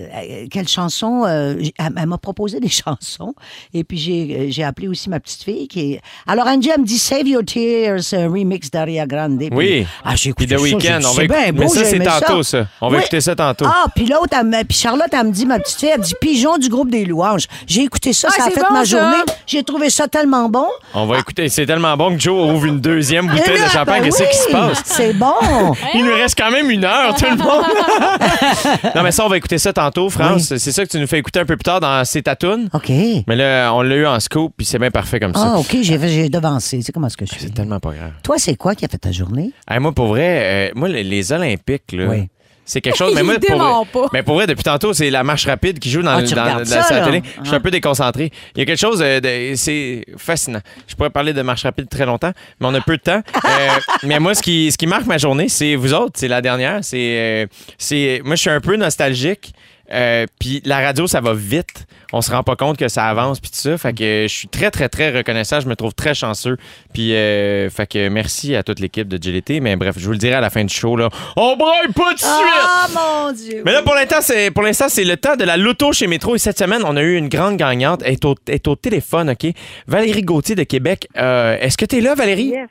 quelle chanson... elle, m'a proposé des [LAUGHS] chansons. Et puis, j'ai j'ai appelé aussi ma petite fille qui est... Alors, Elle me dit « Save Your Tears », un remix d'Aria Grande. Puis, Oui. Ah, j'ai Puis écouté The ça, j'ai Weeknd, on va C'est bien écouter- beau, mais ça, c'est tantôt, ça. On va écouter ça tantôt. Ah, puis l'autre, puis Charlotte, elle me dit, ma petite fille, elle me dit Pigeon du groupe des louanges. J'ai écouté ça, Ah, ça a fait bon, ma journée. J'ai trouvé ça tellement bon. On va écouter. C'est tellement bon que Joe ouvre une deuxième bouteille là, de champagne. ben Qu'est-ce qui se passe? C'est bon. [LAUGHS] Il nous reste quand même une heure, tout le monde. [LAUGHS] non, mais ça, on va écouter ça tantôt, France. C'est ça que tu nous fais écouter un peu plus tard dans C'est ta toune. OK. Mais là, on l'a eu en scoop, puis c'est bien parfait comme ça. Ah, OK, j'ai j'ai C'est comment est-ce que je suis? C'est tellement pas grave. Toi, c'est quoi qui a fait ta journée? Hey, moi, pour vrai, euh, moi, les, les Olympiques, là. Oui. C'est quelque chose. Mais [LAUGHS] moi, pour pas. mais pour vrai, depuis tantôt, c'est la marche rapide qui joue dans, Ah, le- tu dans- regardes dans la ça, télé. Je suis Ah. un peu déconcentré. Il y a quelque chose euh, de. C'est fascinant. Je pourrais parler de marche rapide très longtemps, mais on a peu de temps. [LAUGHS] Euh, mais moi, ce qui, ce qui marque ma journée, c'est vous autres. C'est la dernière. C'est. euh, c'est moi, je suis un peu nostalgique. Euh, puis la radio, ça va vite. On se rend pas compte que ça avance puis tout ça. Fait que je suis très, très, très reconnaissant. Je me trouve très chanceux. Puis, euh, fait que merci à toute l'équipe de GLT. Mais bref, je vous le dirai à la fin du show. Là. On braille pas de suite! Ah, mon Dieu. Mais là, pour l'instant, c'est, pour l'instant, c'est le temps de la loto chez Métro. Et cette semaine, on a eu une grande gagnante. Elle est au, elle est au téléphone, OK? Valérie Gauthier de Québec. Euh, est-ce que tu es là, Valérie? Yes.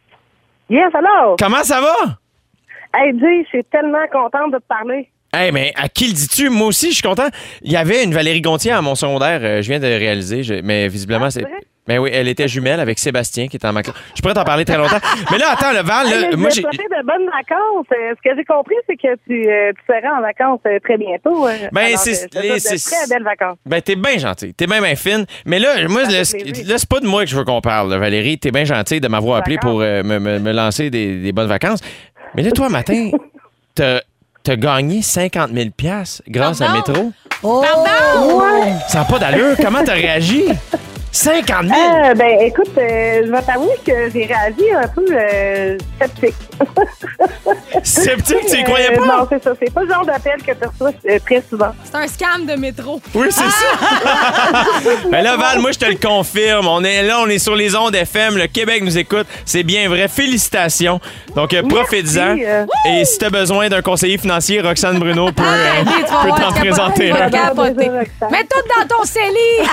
Yes, alors? Comment ça va? Hey, Jay, je suis tellement contente de te parler. Eh mais à qui le dis-tu? Moi aussi, je suis content. Il y avait une Valérie Gontier à mon secondaire. euh, je viens de réaliser. je- mais visiblement, Ah, c'est. Mais oui, elle était jumelle avec Sébastien qui était en ma classe. Je pourrais t'en parler très longtemps. [LAUGHS] mais là, attends, le Val, Hey, là, moi, je j'ai. vais te souhaiter de bonnes vacances. Euh, Ce que j'ai compris, c'est que tu, euh, tu seras en vacances euh, très bientôt. euh. Ben, Alors, c'est- je te les- souhaite de c'est- très belles vacances. Ben, t'es bien gentil. T'es bien, bien fine. Mais là, moi, là, fait plaisir. là, c'est pas de moi que je veux qu'on parle, là, Valérie. T'es bien gentil de m'avoir appelé D'accord. pour euh, me, me- me lancer des, des bonnes vacances. Mais là, toi, matin, [LAUGHS] t'as as gagné 50 000 grâce à Pardon? Métro. Oh! Ça n'a pas d'allure. Comment t'as réagi? 50 000? Euh, ben, écoute, euh, je vais t'avouer que j'ai réagi un peu euh, sceptique. [LAUGHS] Sceptique, tu y croyais pas? Non, c'est ça. C'est pas le genre d'appel que tu reçois euh, très souvent. C'est un scam de métro. Oui, c'est ça. Mais [LAUGHS] là, Val, moi, je te le confirme. On est là, on est sur les ondes FM. Le Québec nous écoute. C'est bien vrai. Félicitations. Donc, euh, profite-en. Et si tu as besoin d'un conseiller financier, Roxane Bruno peut, euh, voir, t'en présenter. Mets tout dans ton CELI.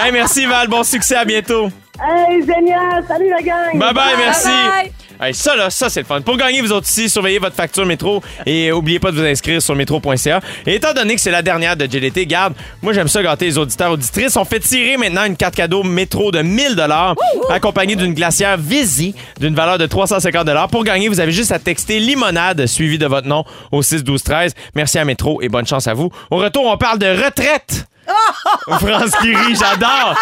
[LAUGHS] Hey, merci, Val. Bon succès. À bientôt. Hey, génial! Salut la gang! Bye bye, merci. Bye bye. Hey, ça, là, ça, c'est le fun. Pour gagner, vous autres aussi, surveillez votre facture métro et oubliez pas de vous inscrire sur métro.ca. Et étant donné que c'est la dernière de GDT, garde, moi, j'aime ça gâter les auditeurs auditrices. On fait tirer maintenant une carte cadeau métro de 1000 accompagnée d'une glacière Visi d'une valeur de 350 Pour gagner, vous avez juste à texter limonade suivi de votre nom au 6 12 13. Merci à Métro et bonne chance à vous. Au retour, on parle de retraite. [LAUGHS] France qui rit, j'adore.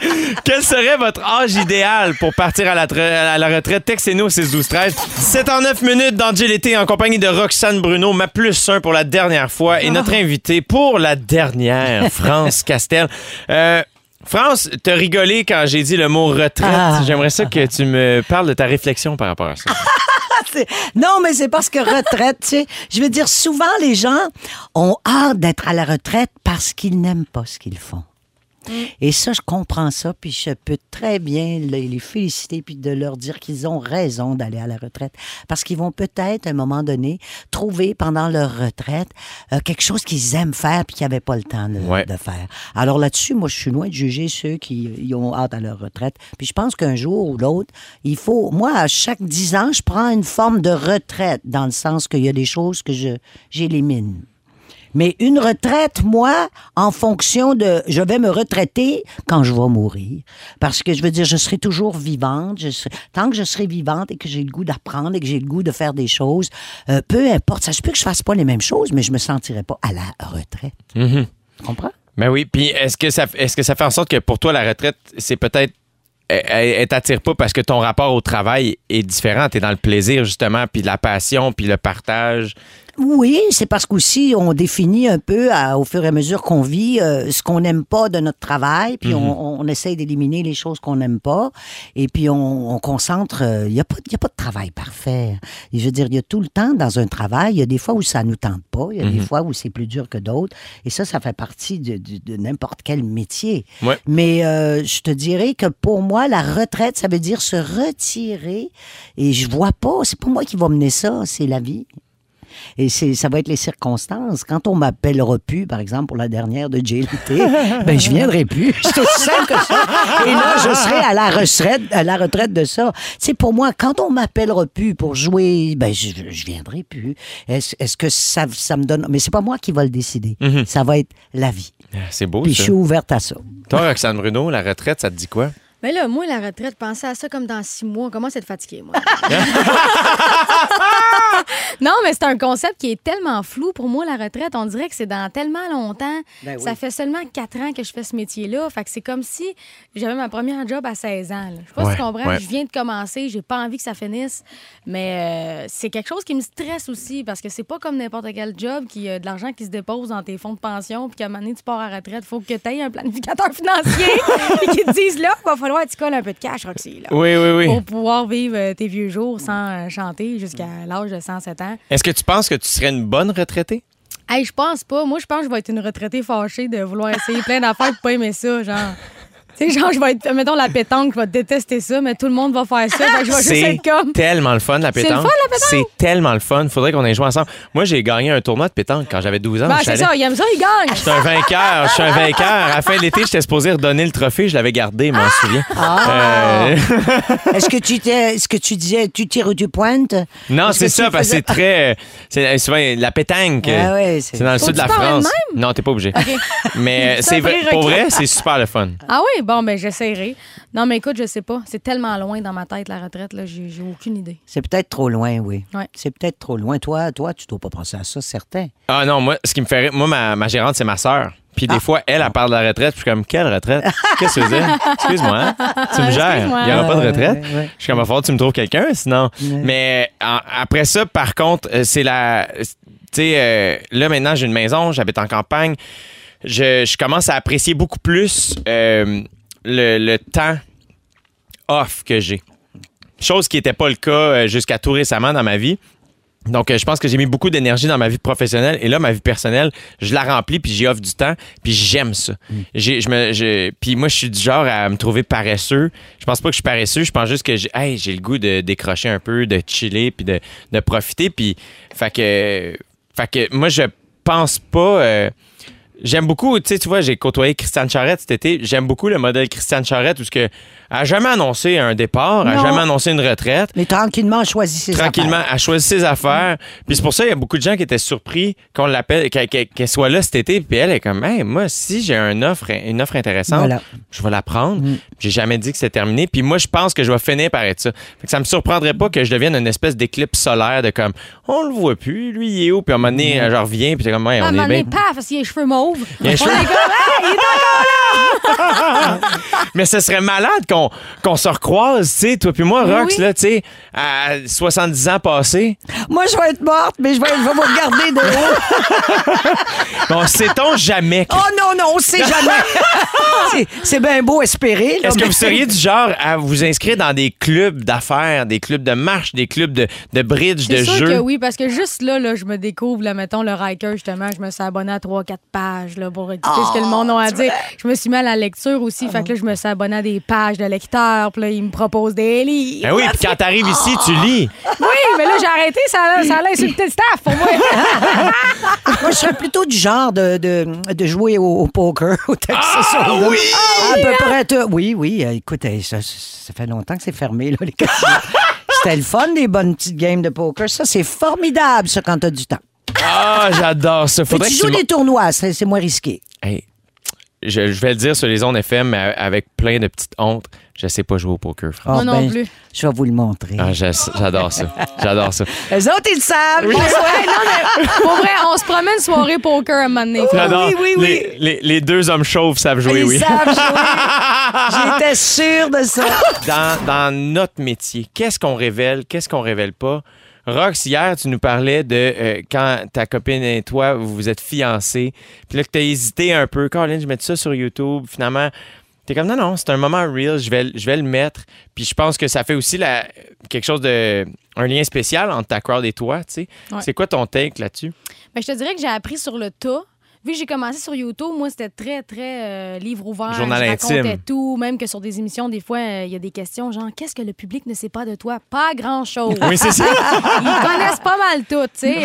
[LAUGHS] Quel serait votre âge idéal pour partir à la, tra- à la retraite? Textez-nous au 6 12 13 7 en 9 minutes dans en compagnie de Roxane Bruno, ma plus 1 pour la dernière fois et notre invité pour la dernière, [LAUGHS] France Castel. Euh, France, t'as rigolé quand j'ai dit le mot retraite. Ah. J'aimerais ça que tu me parles de ta réflexion par rapport à ça. [LAUGHS] Non, mais c'est parce que retraite, tu sais. Je veux dire, souvent, les gens ont hâte d'être à la retraite parce qu'ils n'aiment pas ce qu'ils font. Et ça, je comprends ça, puis je peux très bien les les féliciter, puis de leur dire qu'ils ont raison d'aller à la retraite, parce qu'ils vont peut-être, à un moment donné, trouver pendant leur retraite euh, quelque chose qu'ils aiment faire, puis qu'ils n'avaient pas le temps de, Ouais. de faire. Alors là-dessus, moi, je suis loin de juger ceux qui y ont hâte à leur retraite. Puis je pense qu'un jour ou l'autre, il faut... Moi, à chaque 10 ans, je prends une forme de retraite, dans le sens qu'il y a des choses que je j'élimine. Mais une retraite, moi, en fonction de... Je vais me retraiter quand je vais mourir. Parce que je veux dire, je serai toujours vivante. Je serai, tant que je serai vivante et que j'ai le goût d'apprendre et que j'ai le goût de faire des choses, euh, peu importe, ça se peut que je fasse pas les mêmes choses, mais je me sentirai pas à la retraite. Mhm. Tu comprends? Ben oui, puis est-ce que ça est-ce que ça fait en sorte que pour toi la retraite c'est peut-être elle, elle t'attire pas parce que ton rapport au travail est différent, t'es dans le plaisir justement, puis la passion, puis le partage. Oui, c'est parce qu'aussi on définit un peu à- au fur et à mesure qu'on vit euh, ce qu'on n'aime pas de notre travail, puis on, on essaye d'éliminer les choses qu'on n'aime pas, et puis on, on concentre. euh, Il n'y a, pas- y a pas de travail parfait. Et je veux dire, il y a tout le temps dans un travail, il y a des fois où ça nous tente pas, il y a des fois où c'est plus dur que d'autres, et ça, ça fait partie de, de- de n'importe quel métier. Ouais. Mais euh, je te dirais que pour moi, la retraite, ça veut dire se retirer, et je vois pas, c'est pas moi qui va mener ça, c'est la vie. Et c'est, ça va être les circonstances. Quand on m'appellera plus, par exemple, pour la dernière de JLT, [LAUGHS] ben, je viendrai plus. C'est aussi simple que ça. Et là, je serai à la retraite, à la retraite de ça. C'est pour moi, quand on m'appellera plus pour jouer, ben, je, je viendrai plus. Est-ce, est-ce que ça, ça me donne, mais c'est pas moi qui va le décider. Ça va être la vie. Ah, C'est beau Puis je ça. suis ouverte à ça. Toi Roxane Bruno, la retraite, ça te dit quoi? Mais là, moi, la retraite, pensez à ça comme dans six mois. On commence à être fatigué, moi. [LAUGHS] non, mais c'est un concept qui est tellement flou pour moi, la retraite. On dirait que c'est dans tellement longtemps. Ben oui. Ça fait seulement quatre ans que je fais ce métier-là. Fait que c'est comme si j'avais ma première job à 16 ans. là. Je sais pas Ouais, si tu comprends. ouais. Je viens de commencer. J'ai pas envie que ça finisse. Mais euh, c'est quelque chose qui me stresse aussi parce que c'est pas comme n'importe quel job qui a de l'argent qui se dépose dans tes fonds de pension puis qu'à un moment donné, tu pars à la retraite. faut que tu aies un planificateur financier [LAUGHS] et qui te dise là, il va falloir que tu colles un peu de cash, Roxy. Là Oui, oui, oui. pour pouvoir vivre euh, tes vieux jours sans euh, chanter jusqu'à l'âge de 107 ans. Est-ce que tu penses que tu serais une bonne retraitée? Hey, je pense pas. Moi, je pense que je vais être une retraitée fâchée de vouloir essayer plein d'affaires pour pas aimer ça, genre. Tu sais, genre, je vais être, mettons, la pétanque, je vais détester ça, mais tout le monde va faire ça. Fait que je vais juste C'est être comme. tellement le fun la C'est le pétanque. fun, la pétanque? C'est tellement le fun. Faudrait qu'on ait joué ensemble. Moi, j'ai gagné un tournoi de pétanque quand j'avais 12 ans. Ben, au c'est chalet. ça, il aime ça, il gagne. Je suis un vainqueur, je suis un vainqueur. À la fin de l'été, j'étais supposé redonner le trophée, je l'avais gardé, je m'en souviens. Ah! Euh, [LAUGHS] Est-ce que tu t'es, est-ce que tu disais, tu tires ou tu pointes? non, Est-ce c'est que ça, tu parce que c'est très. C'est souvent la pétanque. Ah ouais, c'est- c'est dans le sud de la de France. Non, t'es pas obligé. Mais euh, C'est un c'est vrai- prérequis. pour vrai, c'est super le fun. Ah oui, bon, ben, j'essaierai. Non, mais écoute, je sais pas. C'est tellement loin dans ma tête, la retraite, là. J'ai j'ai aucune idée. C'est peut-être trop loin, oui. Ouais. C'est peut-être trop loin. Toi, toi, tu dois pas penser à ça, certain. Ah non, moi, ce qui me fait rire, moi, ma, ma gérante, c'est ma sœur. Puis Ah. des fois, elle, elle parle de la retraite. Puis je suis comme, quelle retraite? Qu'est-ce que tu veux dire? [LAUGHS] Excuse-moi, hein? tu me gères. Excuse-moi. Il n'y aura pas de retraite? Ouais, ouais. Je suis comme, il va falloir que tu me trouves quelqu'un, sinon. Mais en- après ça, par contre, euh, c'est la. Tu sais, euh, là, maintenant, j'ai une maison, j'habite en campagne. Je, je commence à apprécier beaucoup plus euh, le, le temps off que j'ai. Chose qui n'était pas le cas euh, jusqu'à tout récemment dans ma vie. Donc, euh, je pense que j'ai mis beaucoup d'énergie dans ma vie professionnelle et là, ma vie personnelle, je la remplis puis j'y offre du temps puis j'aime ça. J'ai, je me, je- puis moi, je suis du genre à me trouver paresseux. Je pense pas que je suis paresseux, je pense juste que j'ai, hey, j'ai le goût de décrocher un peu, de chiller puis de, de profiter. Puis, fait que, fait que moi, je pense pas. euh, J'aime beaucoup, tu sais, tu vois, j'ai côtoyé Christiane Charrette cet été. J'aime beaucoup le modèle Christiane Charrette où que a jamais annoncé un départ, elle a Non. jamais annoncé une retraite. Mais tranquillement, on choisit ses Tranquillement, affaires. elle choisit ses affaires. Puis c'est pour ça qu'il y a beaucoup de gens qui étaient surpris qu'on l'appelle, qu'elle, soit là cet été. Puis elle est comme, hey, moi, si j'ai une offre, une offre intéressante, Voilà. je vais la prendre. Mm. J'ai jamais dit que c'était terminé. Puis moi, je pense que je vais finir par être ça. Fait que ça me surprendrait pas que je devienne une espèce d'éclipse solaire de comme, on le voit plus, lui, il est où? Puis à un moment donné, Mm. je reviens, puis c'est comme, ouais, À un on moment est donné, bien. paf, parce qu'il a les cheveux mauves. Il a les On cheveux- est comme, Hey, il est [LAUGHS] Mais ce serait malade qu'on qu'on se recroise, tu sais, toi puis moi, Oui, Rox, oui. là, tu sais, à 70 ans passés. Moi, je vais être morte, mais je vais, je vais vous regarder de haut. [LAUGHS] Bon, sait-on jamais que- Oh non, non, on sait jamais. [LAUGHS] C'est- bien beau espérer. Est-ce que vous seriez du genre à vous inscrire dans des clubs d'affaires, des clubs de marche, des clubs de, de bridge, de C'est sûr jeux? que oui, parce que juste là, là je me découvre, là, mettons, le Riker, justement, je me suis abonnée à 3-4 pages là, pour écouter ce que le monde a à dire. Je me suis mis à la lecture aussi, fait que là, je me suis abonnée à des pages de lecteurs, puis là, ils me proposent des livres. Ben oui, puis quand t'arrives ici, tu lis. Oui, mais là, j'ai arrêté, ça, a- ça allait insulter le staff pour moi. [LAUGHS] Moi, je serais plutôt du genre de, de, de jouer au, au poker, au Texas Ah, Hold'em. oui! À peu près tout. Oui, oui. euh, Écoute, euh, ça, ça fait longtemps que c'est fermé, là, les casinos. [LAUGHS] C'était le fun, des bonnes petites games de poker. Ça, c'est formidable, ça, quand t'as du temps. Ah, j'adore ça. Mais Faudrait tu que joues tu des tournois, c'est c'est moins risqué. Hey, je, je vais le dire sur les ondes FM, mais avec plein de petites hontes. Je sais pas jouer au poker, Franck. Moi Ah, non ben, plus. Je vais vous le montrer. Ah, j'adore ça. J'adore ça. [LAUGHS] Les autres, ils le savent. Ouais, non, mais pour vrai, on se promène soirée poker à un moment donné. J'adore. oui, oui, oui. Les, les- les deux hommes chauves savent jouer, ils oui. savent jouer. [LAUGHS] J'étais sûre de ça. dans, dans notre métier, qu'est-ce qu'on révèle, qu'est-ce qu'on révèle pas? Rox, hier, tu nous parlais de euh, quand ta copine et toi, vous vous êtes fiancés, puis là, que tu as hésité un peu. Caroline, je mets ça sur YouTube. Finalement, tu es comme, non, non, c'est un moment real, je vais, je vais le mettre. Puis je pense que ça fait aussi la, quelque chose de. un lien spécial entre ta crowd et toi, tu sais. Ouais. C'est quoi ton take là-dessus? Ben, je te dirais que j'ai appris sur le tas. Vu que j'ai commencé sur YouTube, moi, c'était très, très euh, livre ouvert. Journal je racontais intime. tout. Même que sur des émissions, des fois, euh, il y a des questions genre Qu'est-ce que le public ne sait pas de toi? Pas grand-chose. Oui, c'est ça. [LAUGHS] Ils connaissent pas mal tout, tu sais.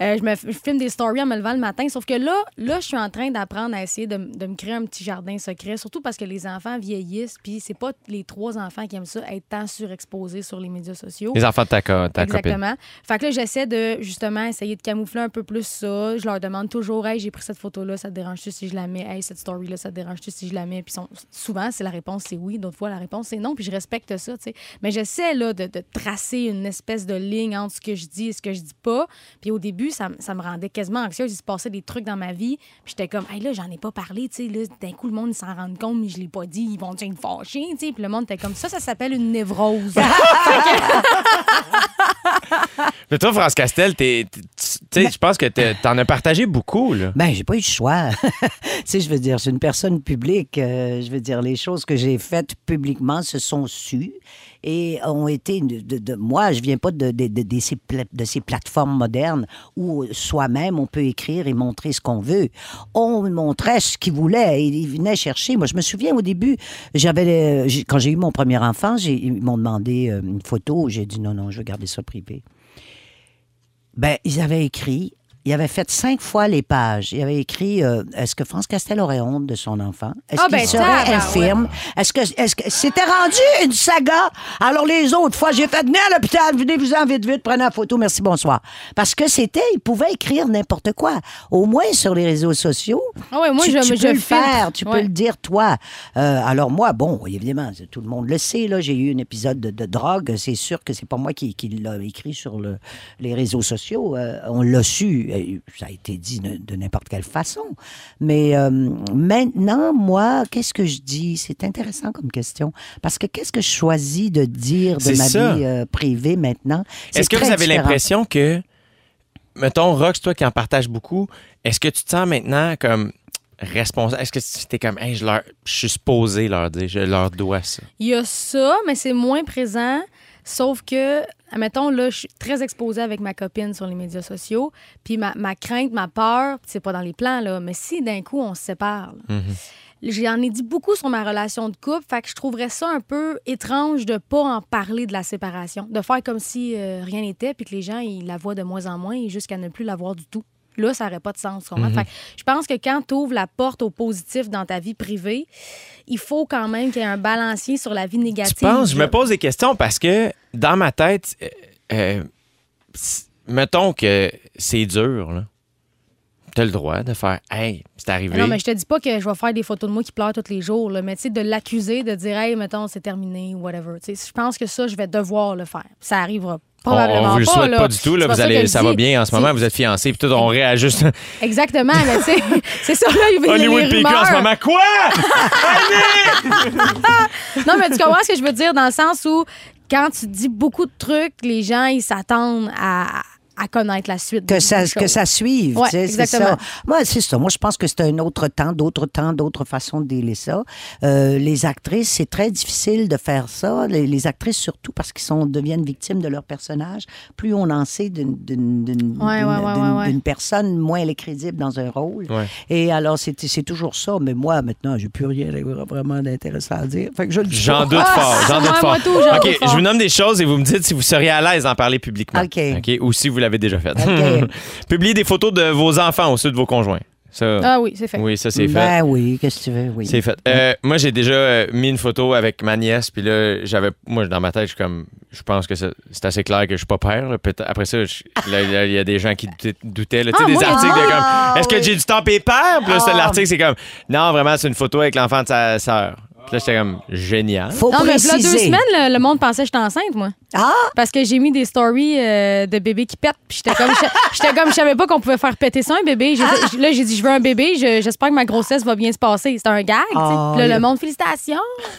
Euh, je, me, je filme des stories en me levant le matin. Sauf que là, là je suis en train d'apprendre à essayer de, me créer un petit jardin secret. Surtout parce que les enfants vieillissent. Puis c'est pas les trois enfants qui aiment ça, être tant surexposés sur les médias sociaux. Les enfants de ta, co- ta copine. Exactement. Fait que là, j'essaie de justement essayer de camoufler un peu plus ça. Je leur demande toujours, hey, j'ai pris cette photo-là, ça te dérange-tu si je la mets? Hey, cette story-là, ça te dérange-tu si je la mets? Puis sont- souvent, c'est la réponse, c'est oui. D'autres fois, la réponse, c'est non. Puis je respecte ça, tu sais. Mais j'essaie, là, de, de tracer une espèce de ligne entre ce que je dis et ce que je dis pas. Puis au début, ça, ça me rendait quasiment anxieuse. Il se passait des trucs dans ma vie. Puis j'étais comme, hey, là, j'en ai pas parlé, tu sais. Là, d'un coup, le monde, ils s'en rendent compte, mais je l'ai pas dit. Ils vont être fâchés, tu sais? Puis le monde était comme ça, ça s'appelle une névrose. [LAUGHS] [LAUGHS] [LAUGHS] Mais toi, France Castel, tu sais, je pense que t'en as partagé beaucoup, là. Ben, j'ai pas eu le choix. [LAUGHS] tu sais, je veux dire, je suis une personne publique. euh, je veux dire, les choses que j'ai faites publiquement se sont sues et ont été. De, moi, je viens pas de, de- ces, pla- ces plateformes modernes où soi-même on peut écrire et montrer ce qu'on veut. On montrait ce qu'ils voulaient et ils venaient chercher. Moi, je me souviens au début, j'avais, quand j'ai eu mon premier enfant, ils m'ont demandé euh, une photo. J'ai dit non, non, je veux garder ça privé. Ben, ils avaient écrit, ils avaient fait cinq fois les pages. Ils avaient écrit euh, Est-ce que France Castel aurait honte de son enfant? Est-ce Ah, qu'il ben, serait tabarouette. infirme? Est-ce que est-ce que c'était rendu une saga? Alors les autres fois, j'ai fait venez à l'hôpital, venez-vous-en vite, vite, prenez la photo, merci, bonsoir. Parce que c'était, ils pouvaient écrire n'importe quoi. Au moins sur les réseaux sociaux. Ah ouais, moi, tu, je- tu je peux le filtre. faire, tu peux Ouais. le dire toi. Euh, alors moi, bon, évidemment, tout le monde le sait. Là, j'ai eu un épisode de, de drogue. C'est sûr que c'est pas moi qui, qui l'a écrit sur le- les réseaux sociaux. Euh, on l'a su. Ça a été dit de, de n'importe quelle façon. Mais euh, maintenant, moi, qu'est-ce que je dis? C'est intéressant comme question parce que qu'est-ce que je choisis de dire de ma ça. vie euh, privée maintenant? Est-ce que vous avez l'impression que, mettons, Rox, toi qui en partages beaucoup, est-ce que tu te sens maintenant comme responsable? Est-ce que c'était comme, hey, je, leur, je suis supposé leur dire, je leur dois ça? Il y a ça, mais c'est moins présent. Sauf que, admettons, là, je suis très exposée avec ma copine sur les médias sociaux. Puis ma, ma crainte, ma peur, c'est pas dans les plans, là, mais si d'un coup on se sépare, là, J'en ai dit beaucoup sur ma relation de couple, fait que je trouverais ça un peu étrange de pas en parler de la séparation, de faire comme si euh, rien n'était, puis que les gens ils la voient de moins en moins et jusqu'à ne plus la voir du tout. Là, ça n'aurait pas de sens. Mhm. Fait que je pense que quand tu ouvres la porte au positif dans ta vie privée, il faut quand même qu'il y ait un balancier sur la vie négative. Tu penses? Je me pose des questions parce que dans ma tête, euh, euh, mettons que c'est dur, là. T'as le droit de faire Hey, c'est arrivé. Non, mais je te dis pas que je vais faire des photos de moi qui pleurent tous les jours, là, mais tu sais, de l'accuser, de dire, hey, mettons, c'est terminé ou whatever. Tu sais, Je pense que ça, je vais devoir le faire. Ça arrivera on, probablement on vous le pas. souhaite pas du tout. Là, vous allez, ça va bien en ce moment. Vous êtes fiancés, puis tout, on réajuste. Exactement, mais tu sais, [LAUGHS] c'est ça, là, il y Hollywood PQ en ce moment. Quoi? [LAUGHS] Non, mais tu comprends ce que je veux dire dans le sens où quand tu dis beaucoup de trucs, les gens, ils s'attendent à, à connaître la suite. que ça, que ça suive. Ouais, tu sais, c'est exactement. ça. Moi, c'est ça. Moi, je pense que c'est un autre temps, d'autres temps, d'autres façons de dealer ça. Euh, les actrices, c'est très difficile de faire ça. Les, les actrices, surtout parce qu'ils sont deviennent victimes de leur personnage. Plus on en sait d'une d'une- d'une- Ouais, d'une- ouais, ouais, d'une- ouais, ouais. d'une personne, moins elle est crédible dans un rôle. Ouais. Et alors, c'est c'est toujours ça. Mais moi, maintenant, j'ai plus rien vraiment d'intéressant à dire. Fait que je le dis J'en doute Ah, fort. J'en moi, doute fort. tout, OK, doute fort. je vous nomme des choses et vous me dites si vous seriez à l'aise d'en parler publiquement. OK. Ou si vous l'avez déjà fait. OK. [LAUGHS] Publier des photos de vos enfants au-dessus de vos conjoints. Ça, Ah oui, c'est fait. oui, ça, c'est fait. Ben oui, qu'est-ce que tu veux? Oui. C'est fait. Euh, moi, j'ai déjà euh, mis une photo avec ma nièce, puis là, j'avais. Moi, dans ma tête, je suis comme. Je pense que c'est assez clair que je suis pas père. là. Après ça, il y a- il y a des gens qui doutaient. là. Tu sais, Ah, des moi, articles de ah, comme. Est-ce que oui. j'ai du temps et père? Puis là, Ah. l'article, c'est comme. Non, vraiment, c'est une photo avec l'enfant de sa sœur. Puis là, j'étais comme. Génial. Faut Non, mais là, préciser. deux semaines, le, le monde pensait que j'étais enceinte, moi. Ah! Parce que j'ai mis des stories euh, de bébés qui pètent. Puis j'étais comme, j'étais comme, je savais pas qu'on pouvait faire péter ça, un bébé. Là, j'ai dit, je veux un bébé. je- J'espère que ma grossesse va bien se passer. C'était un gag, tu sais. Ah, Puis là, le monde, félicitations. [LAUGHS]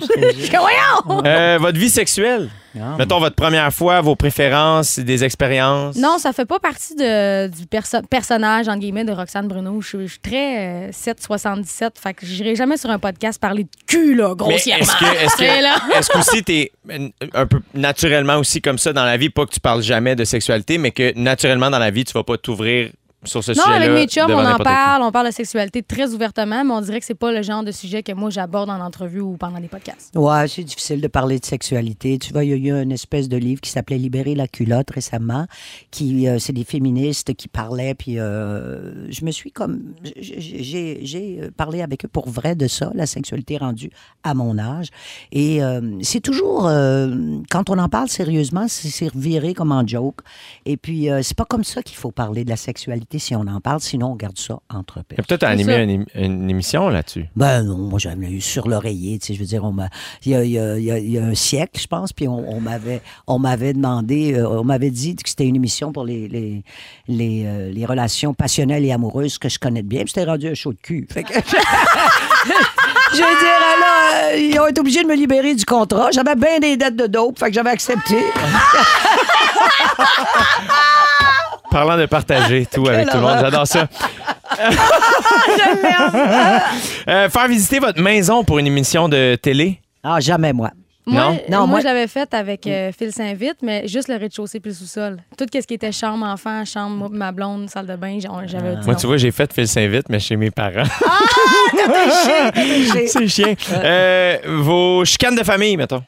Je suis comme, voyons! Euh, votre vie sexuelle? Ah. Mettons votre première fois, vos préférences, des expériences. Non, ça fait pas partie de, du perso- personnage, entre guillemets, de Roxane Bruno. Je suis- je suis très euh, 777. Fait que j'irai jamais sur un podcast parler de cul, là, grossièrement. est-ce que, [LAUGHS] est-ce là. que, qu'aussi t'es un peu naturellement aussi comme ça dans la vie, pas que tu parles jamais de sexualité, mais que naturellement dans la vie, tu vas pas t'ouvrir sur ce Non, sujet-là. avec mes chums, on en parle, on parle de sexualité très ouvertement, mais on dirait que c'est pas le genre de sujet que moi j'aborde en entrevue ou pendant des podcasts. Ouais, c'est difficile de parler de sexualité. Tu vois, il y a eu une espèce de livre qui s'appelait Libérer la culotte récemment, qui euh, c'est des féministes qui parlaient, puis euh, je me suis comme j'ai- j'ai parlé avec eux pour vrai de ça, la sexualité rendue à mon âge, et euh, c'est toujours euh, quand on en parle sérieusement, c'est reviré comme en joke, et puis euh, c'est pas comme ça qu'il faut parler de la sexualité si on en parle, sinon on garde ça entre pairs. Peut-être animé une, une émission là-dessus. Ben non, moi j'avais eu sur l'oreiller, tu sais, je veux dire, on m'a, il y a, il y a- il y a- il y a un siècle, je pense, puis on, on m'avait, on m'avait demandé, euh, on m'avait dit que c'était une émission pour les, les, les, euh, les relations passionnelles et amoureuses que je connais bien, puis c'était rendu un show de cul. Fait que, [LAUGHS] je veux dire, là, euh, ils ont été obligés de me libérer du contrat. J'avais bien des dettes de dope, fait que j'avais accepté. [LAUGHS] Parlant de partager [LAUGHS] tout avec tout le monde, j'adore ça. [LAUGHS] Euh, faire visiter votre maison pour une émission de télé? Ah, jamais moi. Moi, Non? non, moi, moi- je l'avais fait avec euh, Phil Saint-Vite, mais juste le rez-de-chaussée puis le sous-sol. Tout ce qui était chambre, enfant, chambre, moi, ma blonde, salle de bain, j'en- j'avais dit Moi, tu vois, j'ai fait Phil Saint-Vite, mais chez mes parents. J'ai- [LAUGHS] C'est chien. Euh, vos chicanes de famille, mettons.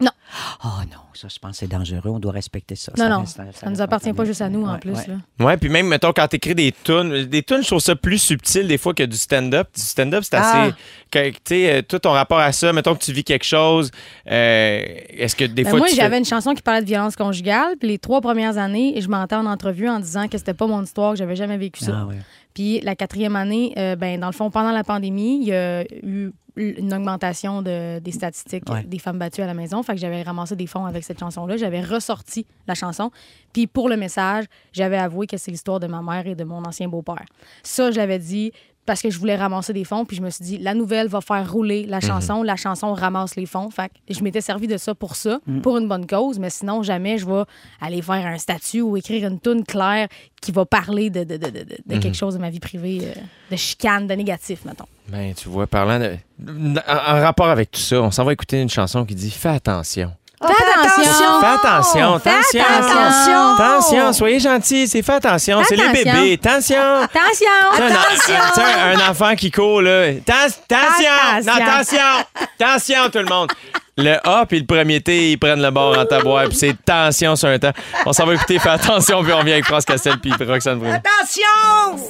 Oh non, ça, je pense que c'est dangereux. On doit respecter ça. Non, Ça non, reste- ça ça nous appartient en pas juste à nous, en Ouais, plus. ouais. là. Ouais, puis même, mettons, quand t'écris des tunes, des tunes, je trouve ça plus subtil des fois que du stand-up. Du stand-up, c'est Ah. assez. que- Tu sais, euh, tout ton rapport à ça, mettons que tu vis quelque chose, euh, est-ce que des Ben, fois moi, tu fais- j'avais une chanson qui parlait de violence conjugale, puis les trois premières années, je mentais en entrevue en disant que c'était pas mon histoire, que j'avais jamais vécu ça. Ah, ouais. Puis la quatrième année, euh, ben, dans le fond, pendant la pandémie, il y a eu une augmentation de- des statistiques Ouais. des femmes battues à la maison. Fait que j'avais ramassé des fonds avec cette chanson-là. J'avais ressorti la chanson. Puis pour le message, j'avais avoué que c'est l'histoire de ma mère et de mon ancien beau-père. Ça, je l'avais dit parce que je voulais ramasser des fonds. Puis je me suis dit, la nouvelle va faire rouler la chanson. La chanson ramasse les fonds. Fait que je m'étais servi de ça pour ça, pour une bonne cause. Mais sinon, jamais je vais aller faire un statut ou écrire une tune claire qui va parler de, de, de, de- de- de quelque chose de ma vie privée, euh, de chicane, de négatif, mettons. Ben, tu vois, parlant de. En, en rapport avec tout ça, on s'en va écouter une chanson qui dit Fais attention. Fais attention! Fais attention, Fais attention. attention! Attention, soyez gentils, c'est fais attention, c'est les Attention. bébés. Attention! Attention! Sais, un- enfant qui court, là. Ten- Attention! Attention. Attention! Attention, tout le monde! le A puis le premier T, ils prennent le bord en tabouère, puis c'est tension sur un temps. On s'en va écouter, fais attention, puis on vient avec France Castel puis Roxane Bruno. Attention!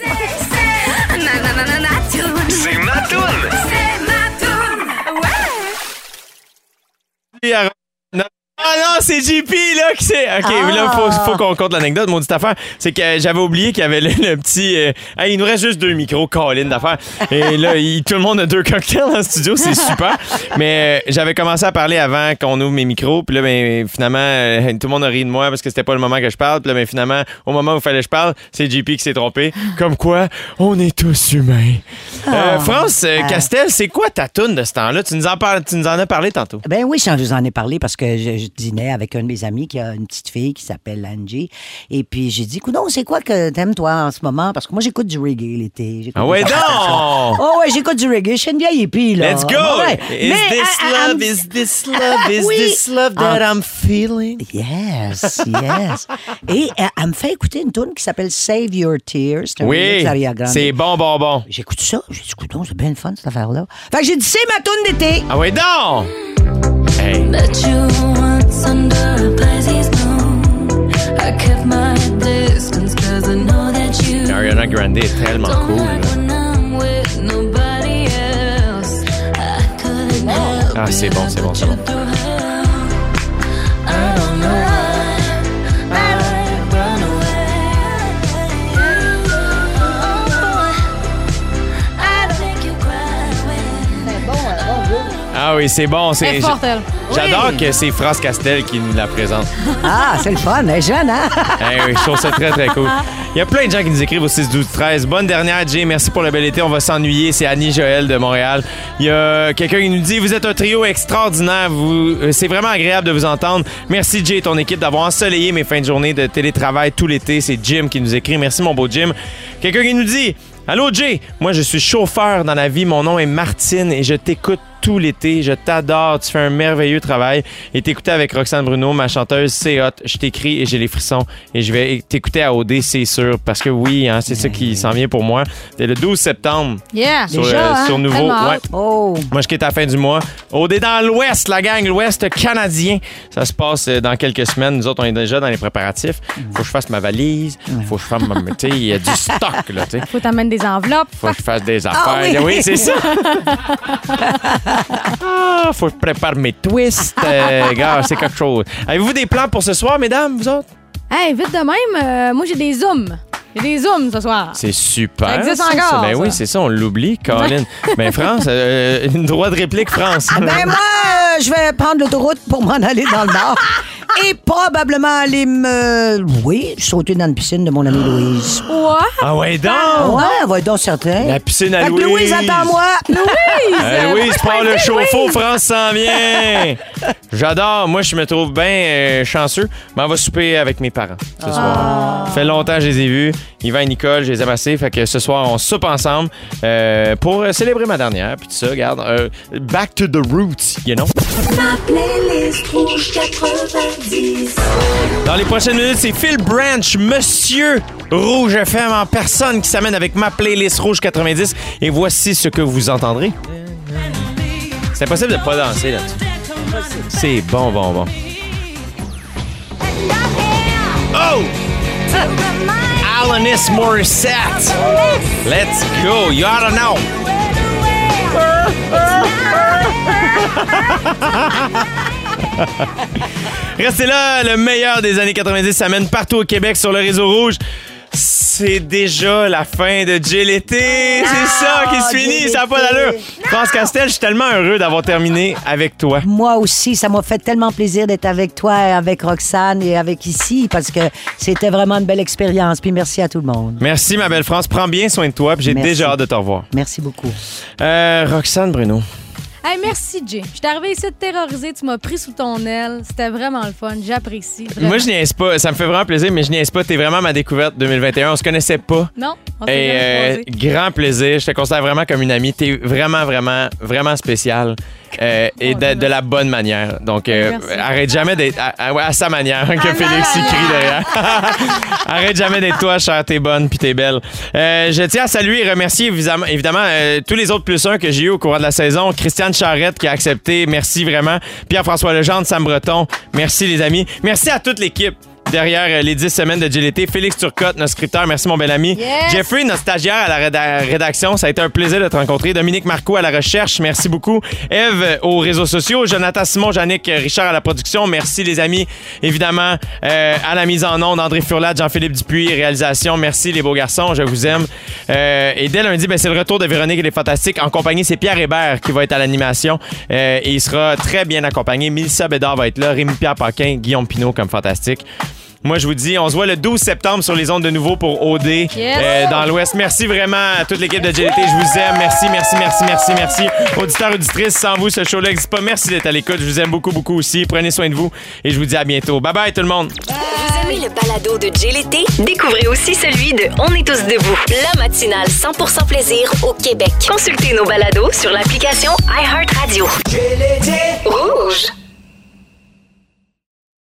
C'est ma toune. Puis, à- non. Ah non, c'est JP là qui c'est. OK, là faut faut qu'on compte l'anecdote, maudite affaire, c'est que j'avais oublié qu'il y avait le, le petit euh, hey, il nous reste juste deux micros Colin d'affaires. Et là, il- tout le monde a deux cocktails dans le studio, c'est super. Mais euh, j'avais commencé à parler avant qu'on ouvre mes micros, puis là ben finalement euh, tout le monde a ri de moi parce que c'était pas le moment que je parle, puis là ben finalement au moment où il fallait que je parle, c'est JP qui s'est trompé. Comme quoi, on est tous humains. Euh, France euh, Castel, c'est quoi ta toune de ce temps-là? Tu nous en parles, tu nous en as parlé tantôt. Ben oui, je vous en ai parlé parce que je, je dînais avec un de mes amis qui a une petite fille qui s'appelle Angie. Et puis j'ai dit, non, c'est quoi que t'aimes toi en ce moment? Parce que moi j'écoute du reggae l'été. Ah ouais donc. Oh ouais, j'écoute du reggae. Je suis une vieille hippie, là. Let's go! Ouais. Is Mais, this ah, ah, love? Is this love? Is Oui. this love that Ah. I'm feeling? Yes, yes. Et euh, elle me fait écouter une tune qui s'appelle Save Your Tears. Oui, c'est bon, bon, bon. J'écoute ça. J'ai dit, c'est bien le fun, cette affaire-là. Fait que j'ai dit, c'est ma tune d'été. Ah ouais, donc! Hey, Met you once under a Pisces moon. I kept my distance 'cause I know that you Ariana Grande est tellement cool. là. Ah, c'est bon, c'est bon, c'est bon. Ah oui, c'est bon. C'est est forte, elle. J'adore que c'est France Castel qui nous la présente. Ah, c'est le fun. Elle est jeune, hein? Eh oui, je trouve ça très, très cool. Il y a plein de gens qui nous écrivent au 6 12 13 Bonne dernière, Jay. Merci pour le bel été. On va s'ennuyer. C'est Annie Joël de Montréal. Il y a quelqu'un qui nous dit Vous êtes un trio extraordinaire. Vous, euh, c'est vraiment agréable de vous entendre. Merci, Jay et ton équipe d'avoir ensoleillé mes fins de journée de télétravail tout l'été. C'est Jim qui nous écrit. Merci, mon beau Jim. Quelqu'un qui nous dit Allô, Jay. Moi, je suis chauffeur dans la vie. Mon nom est Martine et je t'écoute tout l'été. Je t'adore. Tu fais un merveilleux travail. Et t'écouter avec Roxane Bruno, ma chanteuse, c'est hot. Je t'écris et j'ai les frissons. Et je vais t'écouter à OD, c'est sûr. Parce que oui, hein, c'est ça qui s'en vient pour moi. C'est le 12 septembre. Yeah. Sur, Déjà, euh, hein? sur Nouveau. Ouais. Oh. Moi, je quitte à la fin du mois. OD dans l'Ouest, la gang, l'Ouest canadien. Ça se passe euh, dans quelques semaines. Nous autres, on est déjà dans les préparatifs. Faut que je fasse ma valise. Faut que je fasse ma. Tu il y a du [LAUGHS] stock, là, tu. Faut t'amener des enveloppes. Faut que je fasse des affaires. oui? c'est ça. [LAUGHS] ah, faut que je prépare mes twists. Euh, [LAUGHS] gars, c'est quelque chose. Avez-vous des plans pour ce soir, mesdames, vous autres? Hey, vite de même, euh, moi j'ai des zooms. J'ai des zooms ce soir. C'est super. Ça existe ça, encore, ça. Ben ça. oui, c'est ça, on l'oublie, Colin. ben France, euh, une droit de réplique, France. Ben moi, je vais prendre l'autoroute pour m'en aller dans le nord. [LAUGHS] Et probablement aller me... Oui, sauter dans une piscine de mon amie Louise. Ouais. ah ouais, donc! Ouais, va être donc certain. La piscine à Fait que Louise. Louise, attends-moi. Louise! Euh, pas peux le chauffe-eau, Louise? France s'en vient. J'adore. Moi, je me trouve bien euh, chanceux. Mais on va souper avec mes parents ce soir. Ça fait longtemps que je les ai vus. Yvan et Nicole, je les aime assez. Fait que ce soir, on soupe ensemble euh, pour euh, célébrer ma dernière. Puis tout ça, regarde. euh, back to the roots, you know? Dans les prochaines minutes, c'est Phil Branch, Monsieur Rouge FM en personne qui s'amène avec ma playlist Rouge 90. Et voici ce que vous entendrez. C'est impossible de pas danser là-dessus. C'est bon, bon, bon. Oh! Alanis Morissette. Let's go. You oughta know. [LAUGHS] Restez là, le meilleur des années 90 s'amène partout au Québec sur le réseau rouge. C'est déjà la fin de l'été. C'est ça qui se finit. Ça n'a pas d'allure. France Castel, je suis tellement heureux d'avoir terminé avec toi. Moi aussi, ça m'a fait tellement plaisir d'être avec toi, avec Roxane et avec ici, parce que c'était vraiment une belle expérience. Puis merci à tout le monde. Merci, ma belle France. Prends bien soin de toi. puis J'ai déjà hâte de te revoir. Merci beaucoup. Euh, Roxane Bruno. Hey, merci, Jay. Je suis arrivée ici de terroriser. Tu m'as pris sous ton aile. C'était vraiment le fun. J'apprécie. vraiment. Moi, je niaise pas. Ça me fait vraiment plaisir, mais je niaise pas. T'es vraiment ma découverte 2021. On se connaissait pas. Non, on s'est Et jamais euh, croisés. grand plaisir. Je te considère vraiment comme une amie. T'es vraiment, vraiment, vraiment spécial. Euh, et de, de la bonne manière. Donc, euh, arrête jamais d'être à, à- ouais, à sa manière que Félix crie derrière. [LAUGHS] arrête jamais d'être toi, chère, t'es bonne puis t'es belle. Euh, je tiens à saluer et remercier évidemment, tous les autres plus un que j'ai eu au cours de la saison. Christiane Charrette qui a accepté, merci vraiment. Pierre-François Legendre, Sam Breton, merci les amis. Merci à toute l'équipe. Derrière euh, les 10 semaines de GLT, Félix Turcotte, notre scripteur, merci mon bel ami. Yes. Jeffrey, notre stagiaire à la réda- rédaction, ça a été un plaisir de te rencontrer. Dominique Marco à la recherche, merci beaucoup. Eve euh, aux réseaux sociaux, Jonathan Simon, Jannick euh, Richard à la production, merci les amis. Évidemment, euh, à la mise en onde, André Furlat, Jean-Philippe Dupuis, réalisation, merci les beaux garçons, je vous aime. Euh, et dès lundi, ben, c'est le retour de Véronique et les Fantastiques. En compagnie, c'est Pierre Hébert qui va être à l'animation Euh, et il sera très bien accompagné. Mélissa Bédard va être là, Rémi-Pierre Paquin, Guillaume Pinot comme fantastique. Moi, je vous dis, on se voit le 12 septembre sur les ondes de nouveau pour OD euh, dans l'Ouest. Merci vraiment à toute l'équipe de GLT. Je vous aime. Merci, merci, merci, merci, merci. Auditeurs, auditrices, sans vous, ce show-là n'existe pas. Merci d'être à l'écoute. Je vous aime beaucoup, beaucoup aussi. Prenez soin de vous et je vous dis à bientôt. Bye bye, tout le monde. Vous aimez le balado de l'été? Découvrez aussi celui de On est tous debout, la matinale 100% plaisir au Québec. Consultez nos balados sur l'application iHeartRadio. L'été